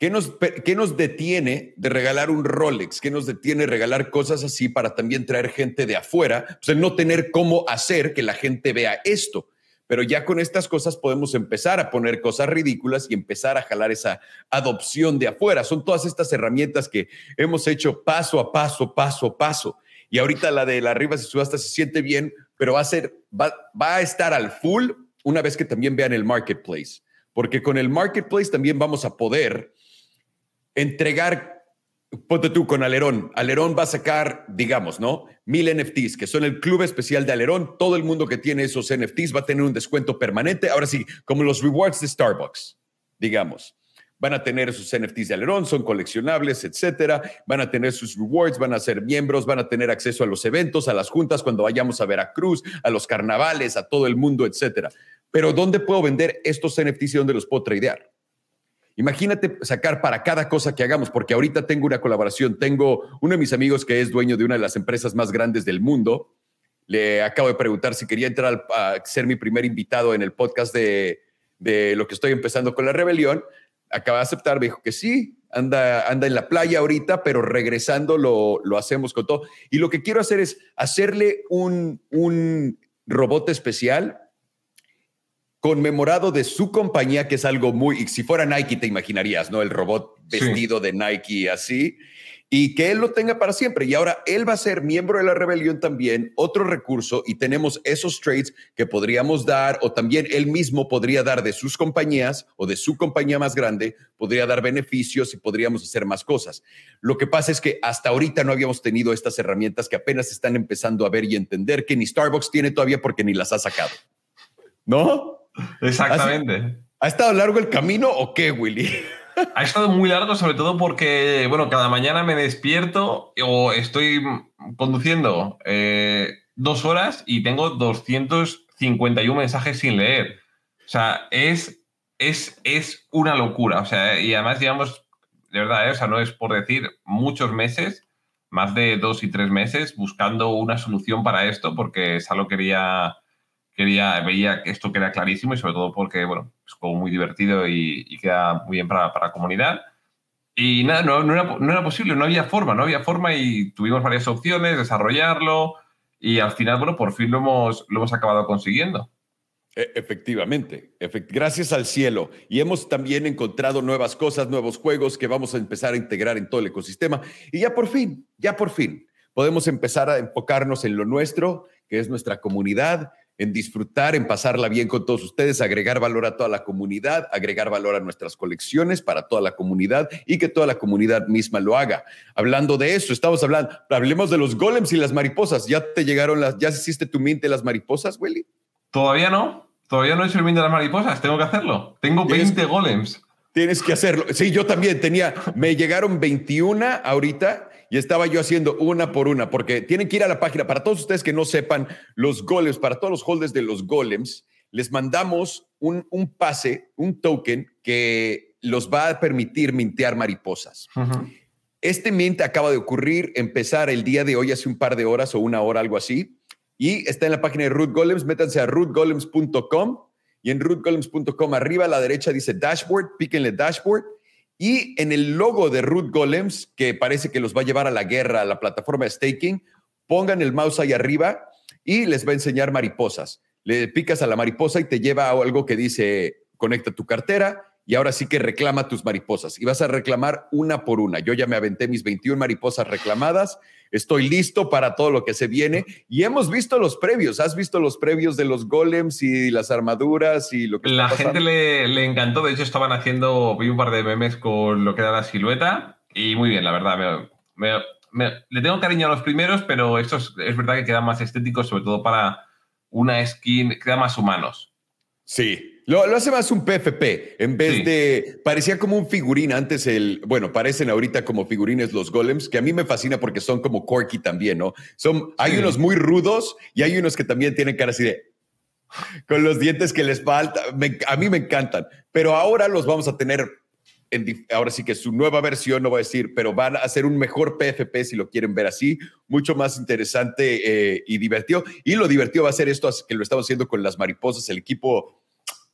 ¿Qué nos, ¿Qué nos detiene de regalar un Rolex? ¿Qué nos detiene de regalar cosas así para también traer gente de afuera? Pues el no tener cómo hacer que la gente vea esto. Pero ya con estas cosas podemos empezar a poner cosas ridículas y empezar a jalar esa adopción de afuera. Son todas estas herramientas que hemos hecho paso a paso, paso a paso. Y ahorita la de la arriba y subasta se siente bien, pero va a ser, va, va a estar al full una vez que también vean el marketplace. Porque con el marketplace también vamos a poder entregar, ponte tú con Alerón. Alerón va a sacar, digamos, ¿no? Mil NFTs, que son el club especial de Alerón. Todo el mundo que tiene esos NFTs va a tener un descuento permanente. Ahora sí, como los rewards de Starbucks, digamos. Van a tener sus NFTs de Alerón, son coleccionables, etcétera. Van a tener sus rewards, van a ser miembros, van a tener acceso a los eventos, a las juntas cuando vayamos a Veracruz, a los carnavales, a todo el mundo, etcétera. Pero ¿dónde puedo vender estos NFTs y dónde los puedo tradear? Imagínate sacar para cada cosa que hagamos, porque ahorita tengo una colaboración, tengo uno de mis amigos que es dueño de una de las empresas más grandes del mundo. Le acabo de preguntar si quería entrar a ser mi primer invitado en el podcast de, lo que estoy empezando con la rebelión. Acaba de aceptar, me dijo que sí, anda, anda en la playa ahorita, pero regresando lo, lo hacemos con todo. Y lo que quiero hacer es hacerle un, un robot especial conmemorado de su compañía, que es algo muy, si fuera Nike te imaginarías, ¿no? El robot vestido de Nike así, y que él lo tenga para siempre. Y ahora él va a ser miembro de la rebelión también, otro recurso, y tenemos esos trades que podríamos dar, o también él mismo podría dar de sus compañías o de su compañía más grande, podría dar beneficios y podríamos hacer más cosas. Lo que pasa es que hasta ahorita no habíamos tenido estas herramientas que apenas están empezando a ver y entender que ni Starbucks tiene todavía porque ni las ha sacado. ¿No? Exactamente. ¿Ha estado largo el camino o qué, Willy? Ha estado muy largo, sobre todo porque, bueno, cada mañana me despierto o estoy conduciendo eh, dos horas y tengo 251 mensajes sin leer. O sea, es, es, es una locura. O sea, y además llevamos, de verdad, eh, o sea, no es por decir, muchos meses, más de dos y tres meses, buscando una solución para esto, porque Salo quería quería, veía que esto queda clarísimo y sobre todo porque, bueno, es como muy divertido y, queda muy bien para, para la comunidad. Y nada, no, no, era, no, era, posible, no había forma, no había forma y tuvimos varias opciones, desarrollarlo y al final, bueno, por fin lo hemos, lo hemos acabado consiguiendo. E, efectivamente, gracias al cielo. Y hemos también encontrado nuevas cosas, nuevos juegos que vamos a empezar a integrar en todo el ecosistema. Y ya por fin, ya por fin, podemos empezar a enfocarnos en lo nuestro, que es nuestra comunidad, en disfrutar, en pasarla bien con todos ustedes, agregar valor a toda la comunidad, agregar valor a nuestras colecciones para toda la comunidad y que toda la comunidad misma lo haga. Hablando de eso, estamos hablando, hablemos de los golems y las mariposas. ¿Ya te llegaron las, ya hiciste tu mint de las mariposas, Willy? Todavía no, todavía no he hecho el mint de las mariposas, tengo que hacerlo. Tengo 20 golems. Tienes que hacerlo. Sí, yo también tenía, me llegaron 21 ahorita y estaba yo haciendo una por una, porque tienen que ir a la página. Para todos ustedes que no sepan, los golems, para todos los holders de los golems, les mandamos un, un pase, un token que los va a permitir mintear mariposas. Este mint acaba de ocurrir, empezar el día de hoy, hace un par de horas o una hora, algo así. Y está en la página de Root Golems. Métanse a rootgolems.com y en rootgolems.com arriba a la derecha dice dashboard, píquenle dashboard y en el logo de Root Golems, que parece que los va a llevar a la guerra, a la plataforma de staking, pongan el mouse ahí arriba y les va a enseñar mariposas. Le picas a la mariposa y te lleva a algo que dice conecta tu cartera y ahora sí que reclama tus mariposas. Y vas a reclamar una por una. Yo ya me aventé mis 21 mariposas reclamadas. Estoy listo para todo lo que se viene. Y hemos visto los previos. ¿Has visto los previos de los golems y las armaduras y lo que La gente le, encantó. De hecho, estaban haciendo, vi un par de memes con lo que era la silueta. Y muy bien, la verdad. le tengo cariño a los primeros, pero esto es, es verdad que queda más estético, sobre todo para una skin, queda más humanos. Sí, lo, hace más un PFP, en vez de. Parecía como un figurín antes el. Bueno, parecen ahorita como figurines los golems, que a mí me fascina porque son como Corky también, ¿no? Son, hay unos muy rudos y hay unos que también tienen cara así de. Con los dientes que les falta. a mí me encantan. Pero ahora los vamos a tener. En, ahora sí que su nueva versión, no voy a decir, pero van a hacer un mejor PFP si lo quieren ver así, mucho más interesante eh, y divertido. Y lo divertido va a ser esto que lo estamos haciendo con las mariposas, el equipo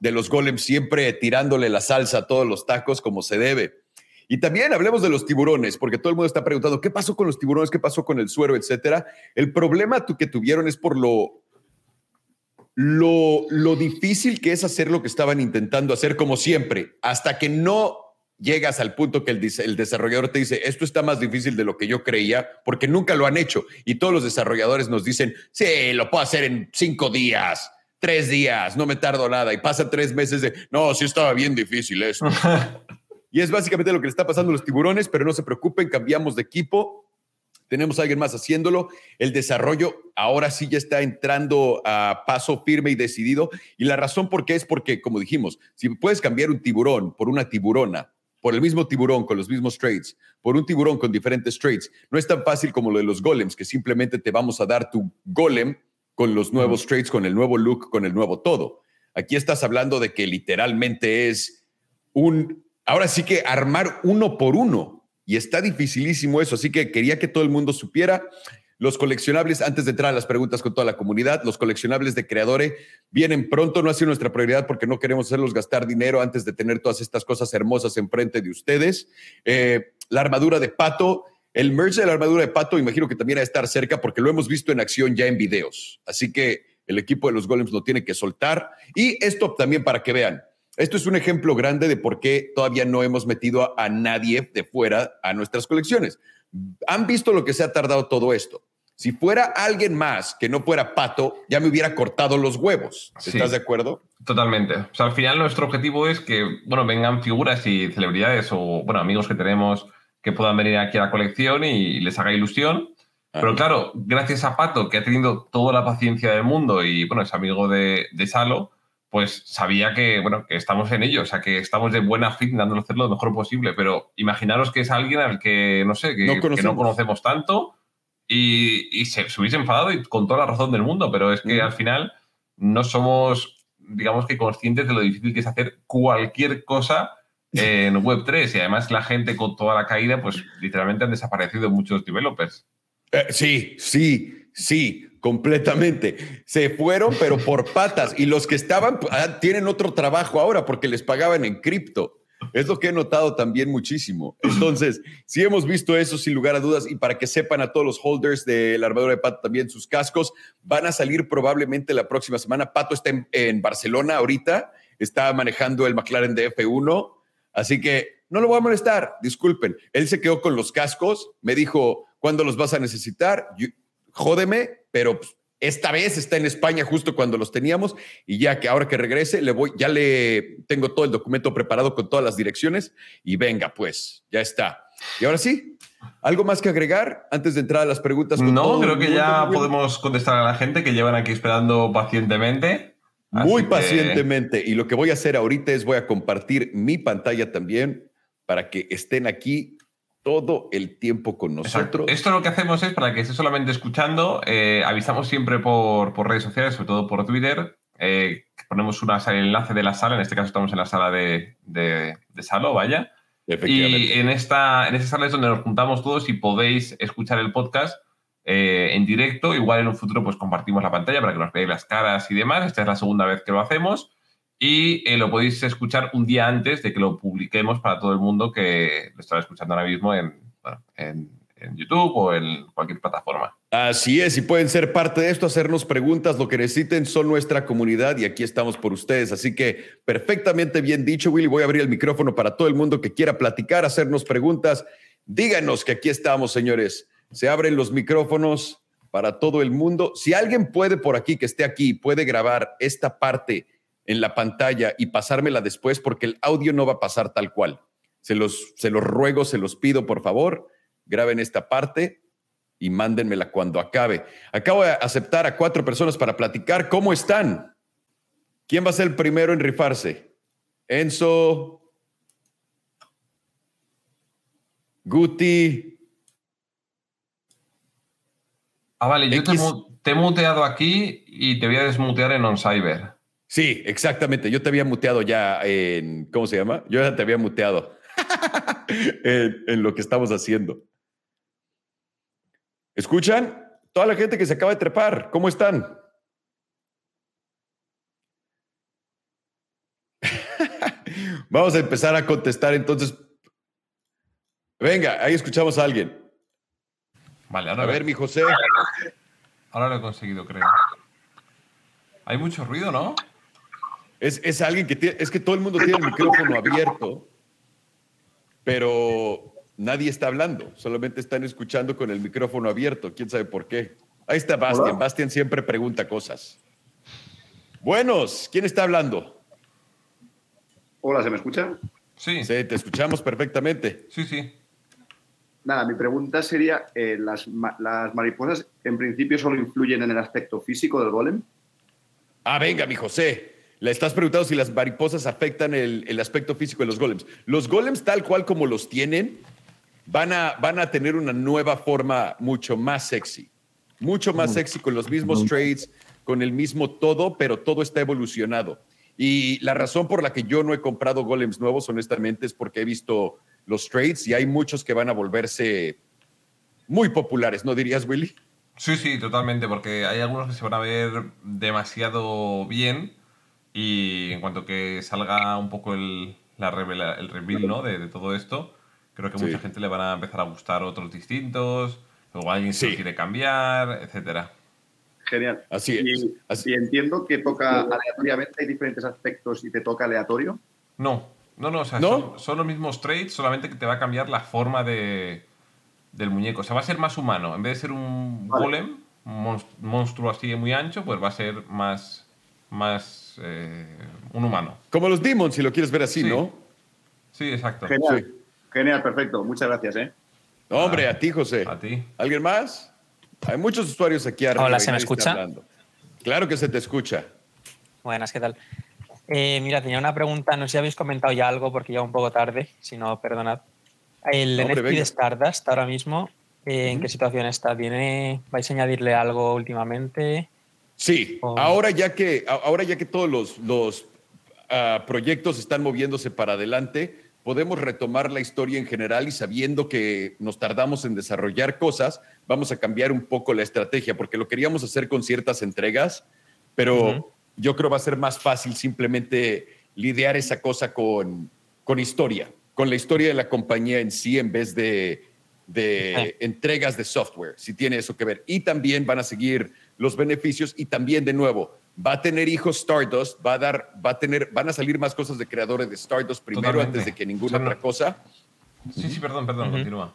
de los golems siempre tirándole la salsa a todos los tacos como se debe. Y también hablemos de los tiburones, porque todo el mundo está preguntando qué pasó con los tiburones, qué pasó con el suero, etcétera. El problema que tuvieron es por lo, lo, lo difícil que es hacer lo que estaban intentando hacer, como siempre, hasta que no llegas al punto que el, el, desarrollador te dice, esto está más difícil de lo que yo creía, porque nunca lo han hecho. Y todos los desarrolladores nos dicen, sí, lo puedo hacer en cinco días tres días, no me tardo nada, y pasa tres meses de, no, sí estaba bien difícil esto. y es básicamente lo que le está pasando a los tiburones, pero no se preocupen, cambiamos de equipo, tenemos a alguien más haciéndolo, el desarrollo ahora sí ya está entrando a paso firme y decidido, y la razón por qué es porque, como dijimos, si puedes cambiar un tiburón por una tiburona, por el mismo tiburón con los mismos traits, por un tiburón con diferentes traits, no es tan fácil como lo de los golems, que simplemente te vamos a dar tu golem con los nuevos traits, con el nuevo look, con el nuevo todo. Aquí estás hablando de que literalmente es un, ahora sí que armar uno por uno. Y está dificilísimo eso. Así que quería que todo el mundo supiera. Los coleccionables, antes de entrar a las preguntas con toda la comunidad, los coleccionables de Creadore vienen pronto, no ha sido nuestra prioridad porque no queremos hacerlos gastar dinero antes de tener todas estas cosas hermosas enfrente de ustedes. Eh, la armadura de pato, el merge de la armadura de Pato, imagino que también va a estar cerca porque lo hemos visto en acción ya en videos. Así que el equipo de los Golems lo tiene que soltar. Y esto también para que vean. Esto es un ejemplo grande de por qué todavía no hemos metido a, nadie de fuera a nuestras colecciones. Han visto lo que se ha tardado todo esto. Si fuera alguien más que no fuera Pato, ya me hubiera cortado los huevos. ¿Estás de acuerdo? Totalmente. O sea, al final nuestro objetivo es que, bueno, vengan figuras y celebridades o, bueno, amigos que tenemos que puedan venir aquí a la colección y les haga ilusión. Pero claro, gracias a Pato, que ha tenido toda la paciencia del mundo y bueno, es amigo de, de Salo, pues sabía que, bueno, que estamos en ello, o sea, que estamos de buena fe dándole hacerlo lo mejor posible. Pero imaginaros que es alguien al que, no sé, que no conocemos, tanto y, se, hubiese enfadado y con toda la razón del mundo, pero es que al final no somos, digamos que conscientes de lo difícil que es hacer cualquier cosa en Web3 y además la gente con toda la caída, pues literalmente han desaparecido muchos developers. Eh, sí, sí, sí, completamente. Se fueron, pero por patas. Y los que estaban ah, tienen otro trabajo ahora porque les pagaban en cripto. Es lo que he notado también muchísimo. Entonces, sí hemos visto eso sin lugar a dudas y para que sepan a todos los holders de la armadura de Pato también sus cascos van a salir probablemente la próxima semana. Pato está en, en Barcelona ahorita, está manejando el McLaren de F1 Así que no lo voy a molestar, disculpen. Él se quedó con los cascos, me dijo, ¿cuándo los vas a necesitar? jódeme, pero pues, esta vez está en España justo cuando los teníamos y ya que ahora que regrese, le voy, ya le tengo todo el documento preparado con todas las direcciones y venga, pues, ya está. Y ahora sí, ¿algo más que agregar antes de entrar a las preguntas? no, creo que ya podemos contestar a la gente que llevan aquí esperando pacientemente. Muy pacientemente. Y lo que voy a hacer ahorita es voy a compartir mi pantalla también para que estén aquí todo el tiempo con nosotros. Esto lo que hacemos es, para que esté solamente escuchando, eh, avisamos siempre por, redes sociales, sobre todo por Twitter, eh, ponemos una, el enlace de la sala, en este caso estamos en la sala de, de, Salo, vaya. Y en esta, en esta sala es donde nos juntamos todos y podéis escuchar el podcast eh, en directo. Igual en un futuro pues compartimos la pantalla para que nos veáis las caras y demás. Esta es la segunda vez que lo hacemos. Y eh, lo podéis escuchar un día antes de que lo publiquemos para todo el mundo que lo está escuchando ahora mismo en, en, YouTube o en cualquier plataforma. Así es, y pueden ser parte de esto, hacernos preguntas, lo que necesiten, son nuestra comunidad y aquí estamos por ustedes. Así que perfectamente bien dicho, Willy, voy a abrir el micrófono para todo el mundo que quiera platicar, hacernos preguntas. Díganos que aquí estamos, señores. Se abren los micrófonos para todo el mundo. Si alguien puede por aquí, que esté aquí, puede grabar esta parte en la pantalla y pasármela después, porque el audio no va a pasar tal cual. Se los, se los ruego, se los pido, por favor, graben esta parte y mándenmela cuando acabe. Acabo de aceptar a cuatro personas para platicar. ¿Cómo están? ¿Quién va a ser el primero en rifarse? Enzo, Guti. Ah, vale, yo te, he muteado aquí y te voy a desmutear en OnCyber. Sí, exactamente. Yo te había muteado ya en, ¿cómo se llama? Yo ya te había muteado en lo que estamos haciendo. ¿Escuchan? Toda la gente que se acaba de trepar, ¿cómo están? Vamos a empezar a contestar entonces. Venga, ahí escuchamos a alguien. Vale, ahora. A ver, mi José. Ahora lo he conseguido, creo. Hay mucho ruido, ¿no? Es, es alguien que tiene, es que todo el mundo tiene el micrófono abierto, pero nadie está hablando, solamente están escuchando con el micrófono abierto. ¿Quién sabe por qué? Ahí está Bastian. Bastian siempre pregunta cosas. Buenos, ¿quién está hablando? Hola, ¿se me escucha? Sí. Sí, te escuchamos perfectamente. Sí, sí. Nada, mi pregunta sería, eh, ¿las, ¿las mariposas en principio solo influyen en el aspecto físico del golem? Ah, venga, mi José. Le estás preguntando si las mariposas afectan el, el, aspecto físico de los golems. Los golems, tal cual como los tienen, van a, van a tener una nueva forma mucho más sexy, mucho más sexy con los mismos trades, con el mismo todo, pero todo está evolucionado. Y la razón por la que yo no he comprado golems nuevos, honestamente, es porque he visto los trades y hay muchos que van a volverse muy populares, ¿no dirías, Willy? Sí, sí, totalmente, porque hay algunos que se van a ver demasiado bien y en cuanto que salga un poco el, la el reveal ¿no? de, de todo esto, Creo que mucha gente le van a empezar a gustar otros distintos, o alguien se quiere cambiar, etcétera. Genial. Así es. Y, así. entiendo que toca aleatoriamente, hay diferentes aspectos y te toca aleatorio. No, no, no, o sea, Son, los mismos trades, solamente que te va a cambiar la forma de, del muñeco. O sea, va a ser más humano. En vez de ser un golem, un monstruo así muy ancho, pues va a ser más, más eh, un humano. Como los demons, si lo quieres ver así, ¿no? Sí, exacto. Genial. Genial, perfecto. Muchas gracias, ¿eh? hombre, a ti, José. A ti. ¿Alguien más? Hay muchos usuarios aquí arriba. Hola, ¿se me escucha? Claro que se te escucha. Buenas, ¿qué tal? Eh, mira, tenía una pregunta, no sé si habéis comentado ya algo porque ya un poco tarde, si no, perdonad. El NFT de Stardust ahora mismo, eh, ¿en qué situación está? ¿Viene, ¿Vais a añadirle algo últimamente? Sí, ahora, ya que, ahora ya que todos los, los ah, proyectos están moviéndose para adelante, podemos retomar la historia en general y sabiendo que nos tardamos en desarrollar cosas, vamos a cambiar un poco la estrategia, porque lo queríamos hacer con ciertas entregas, pero yo creo va a ser más fácil simplemente lidiar esa cosa con, con historia, con la historia de la compañía en sí en vez de, de entregas de software, si tiene eso que ver. Y también van a seguir los beneficios y también de nuevo, va a tener hijos Stardust, va a dar, va a tener, van a salir más cosas de creadores de Stardust primero antes de que ninguna otra cosa. Sí, sí, perdón, perdón, continúa.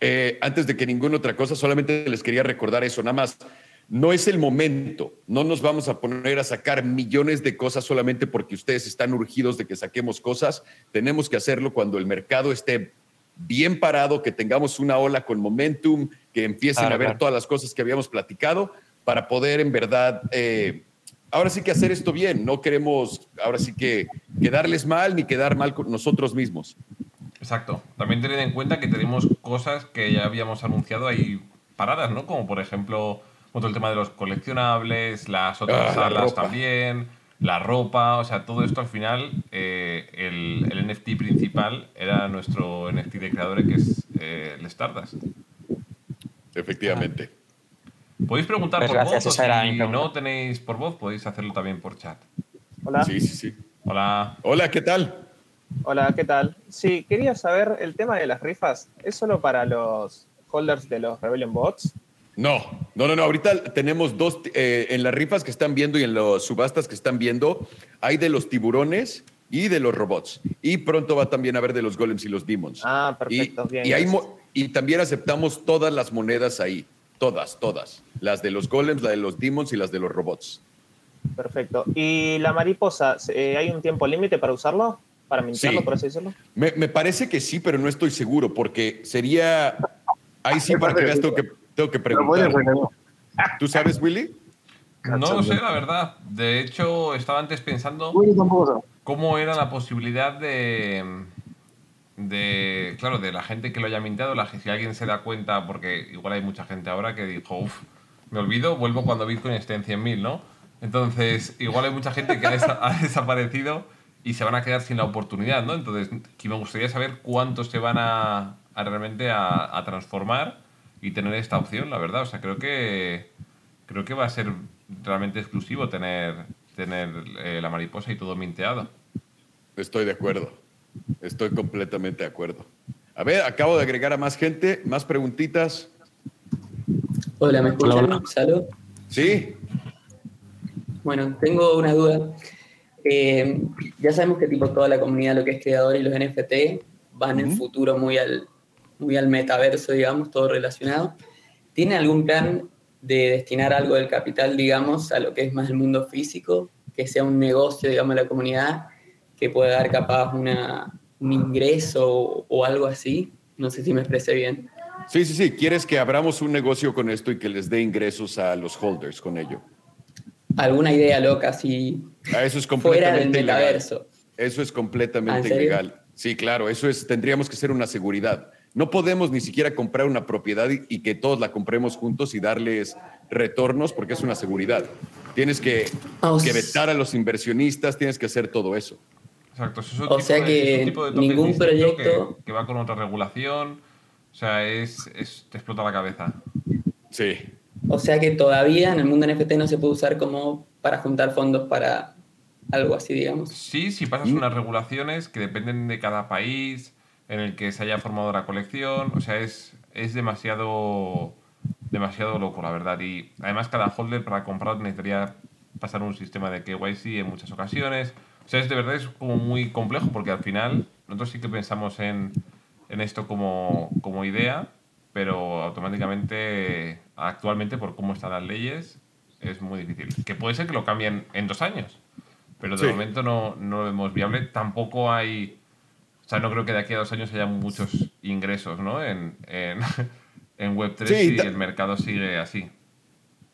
Eh, antes de que ninguna otra cosa, solamente les quería recordar eso, nada más. No es el momento, no nos vamos a poner a sacar millones de cosas solamente porque ustedes están urgidos de que saquemos cosas. Tenemos que hacerlo cuando el mercado esté bien parado, que tengamos una ola con momentum, que empiecen a ver todas las cosas que habíamos platicado para poder en verdad, eh, ahora sí que hacer esto bien. No queremos, ahora sí que quedarles mal ni quedar mal con nosotros mismos. Exacto. También tened en cuenta que tenemos cosas que ya habíamos anunciado ahí paradas, ¿no? Como por ejemplo, todo el tema de los coleccionables, las otras ah, salas también, la ropa, o sea, todo esto al final, eh, el, NFT principal era nuestro NFT de creadores que es eh, el Stardust. Efectivamente. Podéis preguntar pues por voz, o si no tenéis por voz, podéis hacerlo también por chat. Hola. Sí, sí, sí. Hola. Hola, ¿qué tal? Hola, ¿qué tal? Sí, quería saber el tema de las rifas. ¿Es solo para los holders de los Rebellion Bots? No, no, no, no. Ahorita tenemos dos eh, en las rifas que están viendo y en las subastas que están viendo. Hay de los tiburones y de los robots. Y pronto va también a haber de los golems y los demons. Ah, perfecto. Y, y, hay y también aceptamos todas las monedas ahí. Todas, todas. Las de los golems, la de los demons y las de los robots. Perfecto. ¿Y la mariposa, eh, hay un tiempo límite para usarlo? ¿Para mintiarlo, por así decirlo? Me, me, parece que sí, pero no estoy seguro, porque sería. Ahí sí, para que veas, tengo que, tengo que preguntar. ¿Tú sabes, Willy? No lo sé, la verdad. De hecho, estaba antes pensando cómo era la posibilidad de, de, claro, de la gente que lo haya mintiado, la, si alguien se da cuenta, porque igual hay mucha gente ahora que dijo, uff, me olvido, vuelvo cuando Bitcoin esté en 100.000, ¿no? Entonces, igual hay mucha gente que ha, desaparecido y se van a quedar sin la oportunidad, ¿no? Entonces, me gustaría saber cuántos se van a, realmente a, transformar y tener esta opción, la verdad. O sea, creo que creo que va a ser realmente exclusivo tener, tener eh, la mariposa y todo minteado. Estoy de acuerdo. Estoy completamente de acuerdo. A ver, acabo de agregar a más gente, más preguntitas. Hola, ¿me escuchan? Sí. Bueno, tengo una duda. Eh, ya sabemos que tipo toda la comunidad, lo que es creador y los NFT, van en el futuro muy al, muy al metaverso, digamos, todo relacionado. ¿Tiene algún plan de destinar algo del capital, digamos, a lo que es más el mundo físico, que sea un negocio, digamos, de la comunidad, que pueda dar capaz una, un ingreso o, algo así? No sé si me expresé bien. Sí, sí, sí. ¿Quieres que abramos un negocio con esto y que les dé ingresos a los holders con ello? Alguna idea loca, si ah, eso es completamente Ilegal. Eso es completamente ilegal. Sí, claro, eso es, tendríamos que ser una seguridad. No podemos ni siquiera comprar una propiedad y, que todos la compremos juntos y darles retornos porque es una seguridad. Tienes que, ah, que vetar a los inversionistas, tienes que hacer todo eso. Exacto. o sea que ningún proyecto... Que, va con otra regulación, o sea, es, te explota la cabeza. Sí. O sea que todavía en el mundo NFT no se puede usar como para juntar fondos para algo así, digamos. Sí, si pasas mm. unas regulaciones que dependen de cada país, en el que se haya formado la colección. O sea, es, es demasiado, demasiado loco, la verdad. Y además cada holder para comprar necesitaría pasar un sistema de KYC en muchas ocasiones. O sea, es de verdad es como muy complejo porque al final nosotros sí que pensamos en, en esto como, como idea, pero automáticamente, actualmente por cómo están las leyes, es muy difícil. Que puede ser que lo cambien en dos años, pero de momento no, no lo vemos viable. Tampoco hay sea, no creo que de aquí a dos años haya muchos ingresos ¿no? en, en, en Web3 y el mercado sigue así.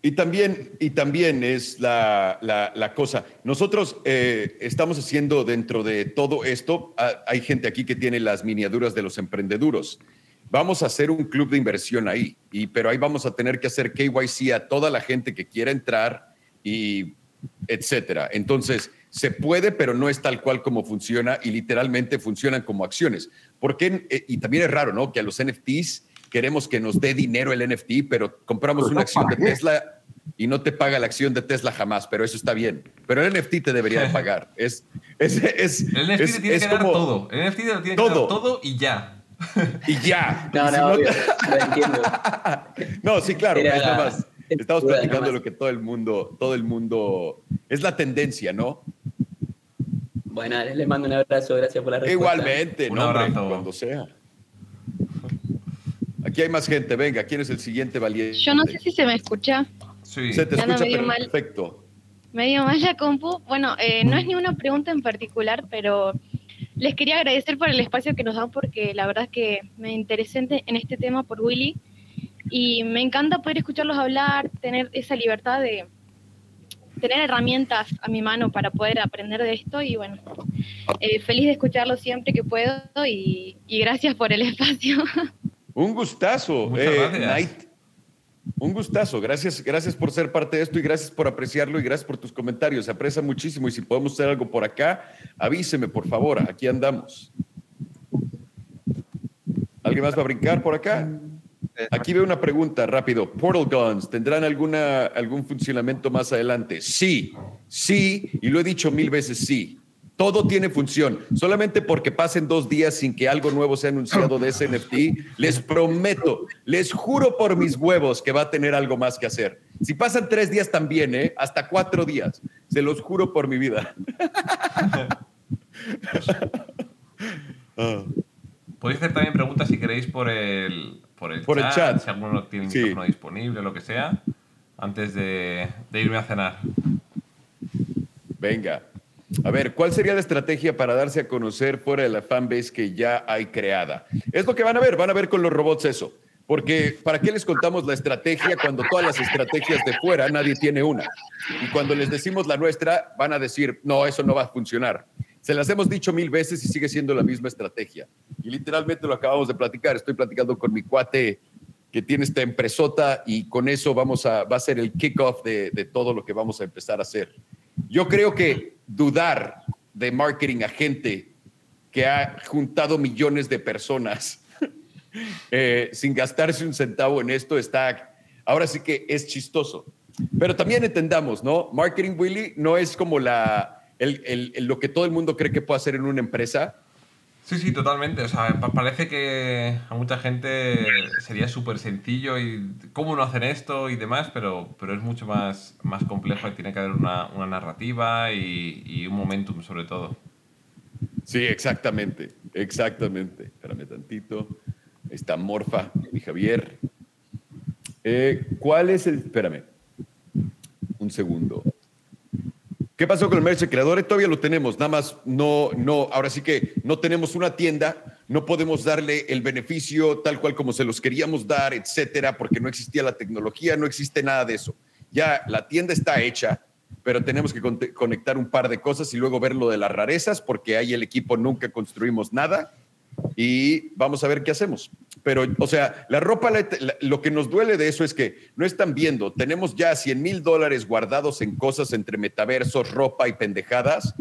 Y también, y también es la, la, la cosa, nosotros eh, estamos haciendo dentro de todo esto, ah, hay gente aquí que tiene las miniaturas de los emprendeduros. Vamos a hacer un club de inversión ahí, y, pero ahí vamos a tener que hacer KYC a toda la gente que quiera entrar y etcétera. Entonces, se puede, pero no es tal cual como funciona y literalmente funcionan como acciones. Porque, eh, y también es raro, ¿no? Que a los NFTs queremos que nos dé dinero el NFT, pero compramos una acción de Tesla y no te paga la acción de Tesla jamás, pero eso está bien. Pero el NFT te debería de pagar. Es, es, es, el NFT te tiene que dar todo. El NFT te tiene que todo. dar todo y ya. Y ya. No, no, no, entiendo. no, sí, claro. Es nada más. Estamos platicando lo que todo el mundo, todo el mundo, es la tendencia, ¿no? Bueno, les mando un abrazo, gracias por la respuesta. Igualmente, no, hombre, cuando sea. Aquí hay más gente, venga, ¿quién es el siguiente valiente? Yo no sé si se me escucha. Sí. Se te escucha perfecto. Medio mal la compu. Bueno, eh, no es ni una pregunta en particular, pero les quería agradecer por el espacio que nos dan porque la verdad es que me interesé en este tema por Willy y me encanta poder escucharlos hablar, tener esa libertad de tener herramientas a mi mano para poder aprender de esto y bueno, eh, feliz de escucharlo siempre que puedo y, gracias por el espacio. Un gustazo, eh, Un gustazo, gracias, gracias por ser parte de esto y gracias por apreciarlo y gracias por tus comentarios. Se aprecia muchísimo y si podemos hacer algo por acá, avíseme por favor, aquí andamos. ¿Alguien más va a brincar por acá? Aquí veo una pregunta rápido. Portal Guns, ¿tendrán alguna, algún funcionamiento más adelante? Sí, sí, y lo he dicho mil veces sí. Todo tiene función. Solamente porque pasen dos días sin que algo nuevo sea anunciado de ese NFT, les prometo, les juro por mis huevos que va a tener algo más que hacer. Si pasan tres días también, ¿eh? hasta cuatro días. Se los juro por mi vida. Podéis hacer también preguntas si queréis por el, por el, chat, si alguno tiene micrófono disponible, lo que sea, antes de, de irme a cenar. Venga. A ver, ¿cuál sería la estrategia para darse a conocer fuera de la fanbase que ya hay creada? Es lo que van a ver, van a ver con los robots eso. Porque ¿para qué les contamos la estrategia cuando todas las estrategias de fuera nadie tiene una? Y cuando les decimos la nuestra, van a decir, no, eso no va a funcionar. Se las hemos dicho mil veces y sigue siendo la misma estrategia. Y literalmente lo acabamos de platicar. Estoy platicando con mi cuate que tiene esta empresota y con eso vamos a, va a ser el kickoff de, de todo lo que vamos a empezar a hacer. Yo creo que dudar de marketing a gente que ha juntado millones de personas eh, sin gastarse un centavo en esto está, ahora sí que es chistoso. Pero también entendamos, ¿no? Marketing, Willy, no es como la, lo que todo el mundo cree que puede hacer en una empresa. Sí, sí, totalmente. O sea, parece que a mucha gente sería súper sencillo y cómo no hacen esto y demás, pero, pero es mucho más, más complejo y tiene que haber una, una narrativa y, y, un momentum sobre todo. Sí, exactamente, exactamente. Espérame tantito. está Morfa, mi Javier. Eh, ¿Cuál es el...? Espérame. Un segundo. ¿Qué pasó con el merch de creadores? Todavía lo tenemos, nada más no, no, ahora sí que no tenemos una tienda, no podemos darle el beneficio tal cual como se los queríamos dar, etcétera, porque no existía la tecnología, no existe nada de eso. Ya la tienda está hecha, pero tenemos que conectar un par de cosas y luego ver lo de las rarezas, porque ahí el equipo nunca construimos nada y vamos a ver qué hacemos. Pero, o sea, la ropa, lo que nos duele de eso es que no están viendo, tenemos ya 100 mil dólares guardados en cosas entre metaversos, ropa y pendejadas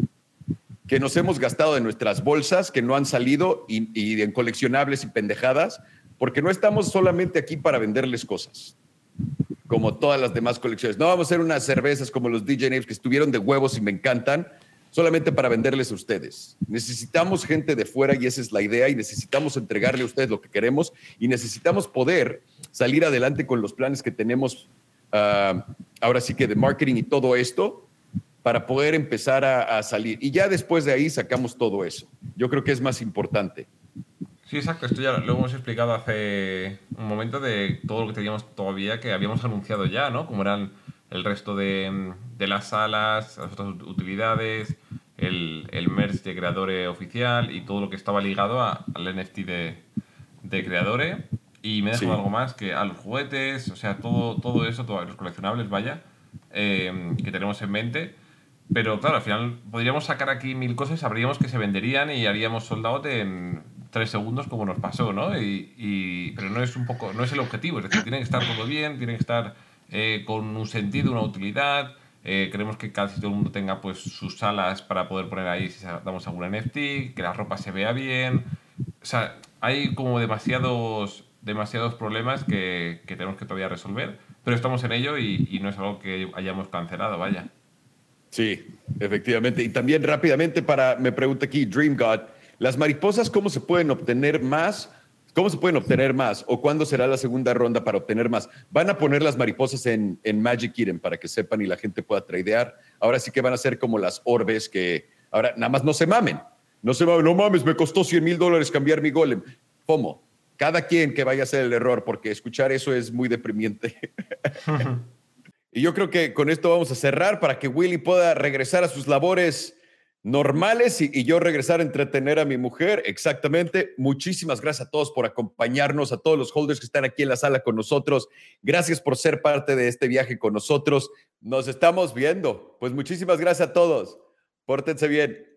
que nos hemos gastado en nuestras bolsas, que no han salido, y, en coleccionables y pendejadas, porque no estamos solamente aquí para venderles cosas, como todas las demás colecciones. No vamos a hacer unas cervezas como los DJ Names que estuvieron de huevos y me encantan, solamente para venderles a ustedes. Necesitamos gente de fuera y esa es la idea y necesitamos entregarle a ustedes lo que queremos y necesitamos poder salir adelante con los planes que tenemos ah, ahora sí que de marketing y todo esto para poder empezar a, salir. Y ya después de ahí sacamos todo eso. Yo creo que es más importante. Sí, exacto. Esto ya lo hemos explicado hace un momento de todo lo que teníamos todavía que habíamos anunciado ya, ¿no? Como eran el resto de, de las salas, las otras utilidades, el, el merge de creadores oficial y todo lo que estaba ligado a, al NFT de, de creadores. Y me dejo algo más que a los juguetes, o sea, todo, todo eso, todos los coleccionables, vaya, eh, que tenemos en mente. Pero claro, al final podríamos sacar aquí mil cosas, sabríamos que se venderían y haríamos soldado en tres segundos como nos pasó, ¿no? Y, y, pero no es un poco, no es el objetivo, es decir, tiene que estar todo bien, tiene que estar eh, con un sentido, una utilidad. Eh, queremos que casi todo el mundo tenga pues sus salas para poder poner ahí si damos algún NFT, que la ropa se vea bien. O sea, hay como demasiados, demasiados problemas que, que tenemos que todavía resolver, pero estamos en ello y, y no es algo que hayamos cancelado, vaya. Sí, efectivamente. Y también rápidamente para, me pregunta aquí Dream God, ¿las mariposas cómo se pueden obtener más? ¿Cómo se pueden obtener más? ¿O cuándo será la segunda ronda para obtener más? Van a poner las mariposas en, en Magic Eden para que sepan y la gente pueda tradear. Ahora sí que van a ser como las orbes que ahora nada más no se mamen. No se mamen, no mames, me costó 100 mil dólares cambiar mi golem. ¿Cómo? Cada quien que vaya a hacer el error, porque escuchar eso es muy deprimiente. y yo creo que con esto vamos a cerrar para que Willy pueda regresar a sus labores normales y, yo regresar a entretener a mi mujer. Exactamente. Muchísimas gracias a todos por acompañarnos, a todos los holders que están aquí en la sala con nosotros. Gracias por ser parte de este viaje con nosotros. Nos estamos viendo. Pues muchísimas gracias a todos. Pórtense bien.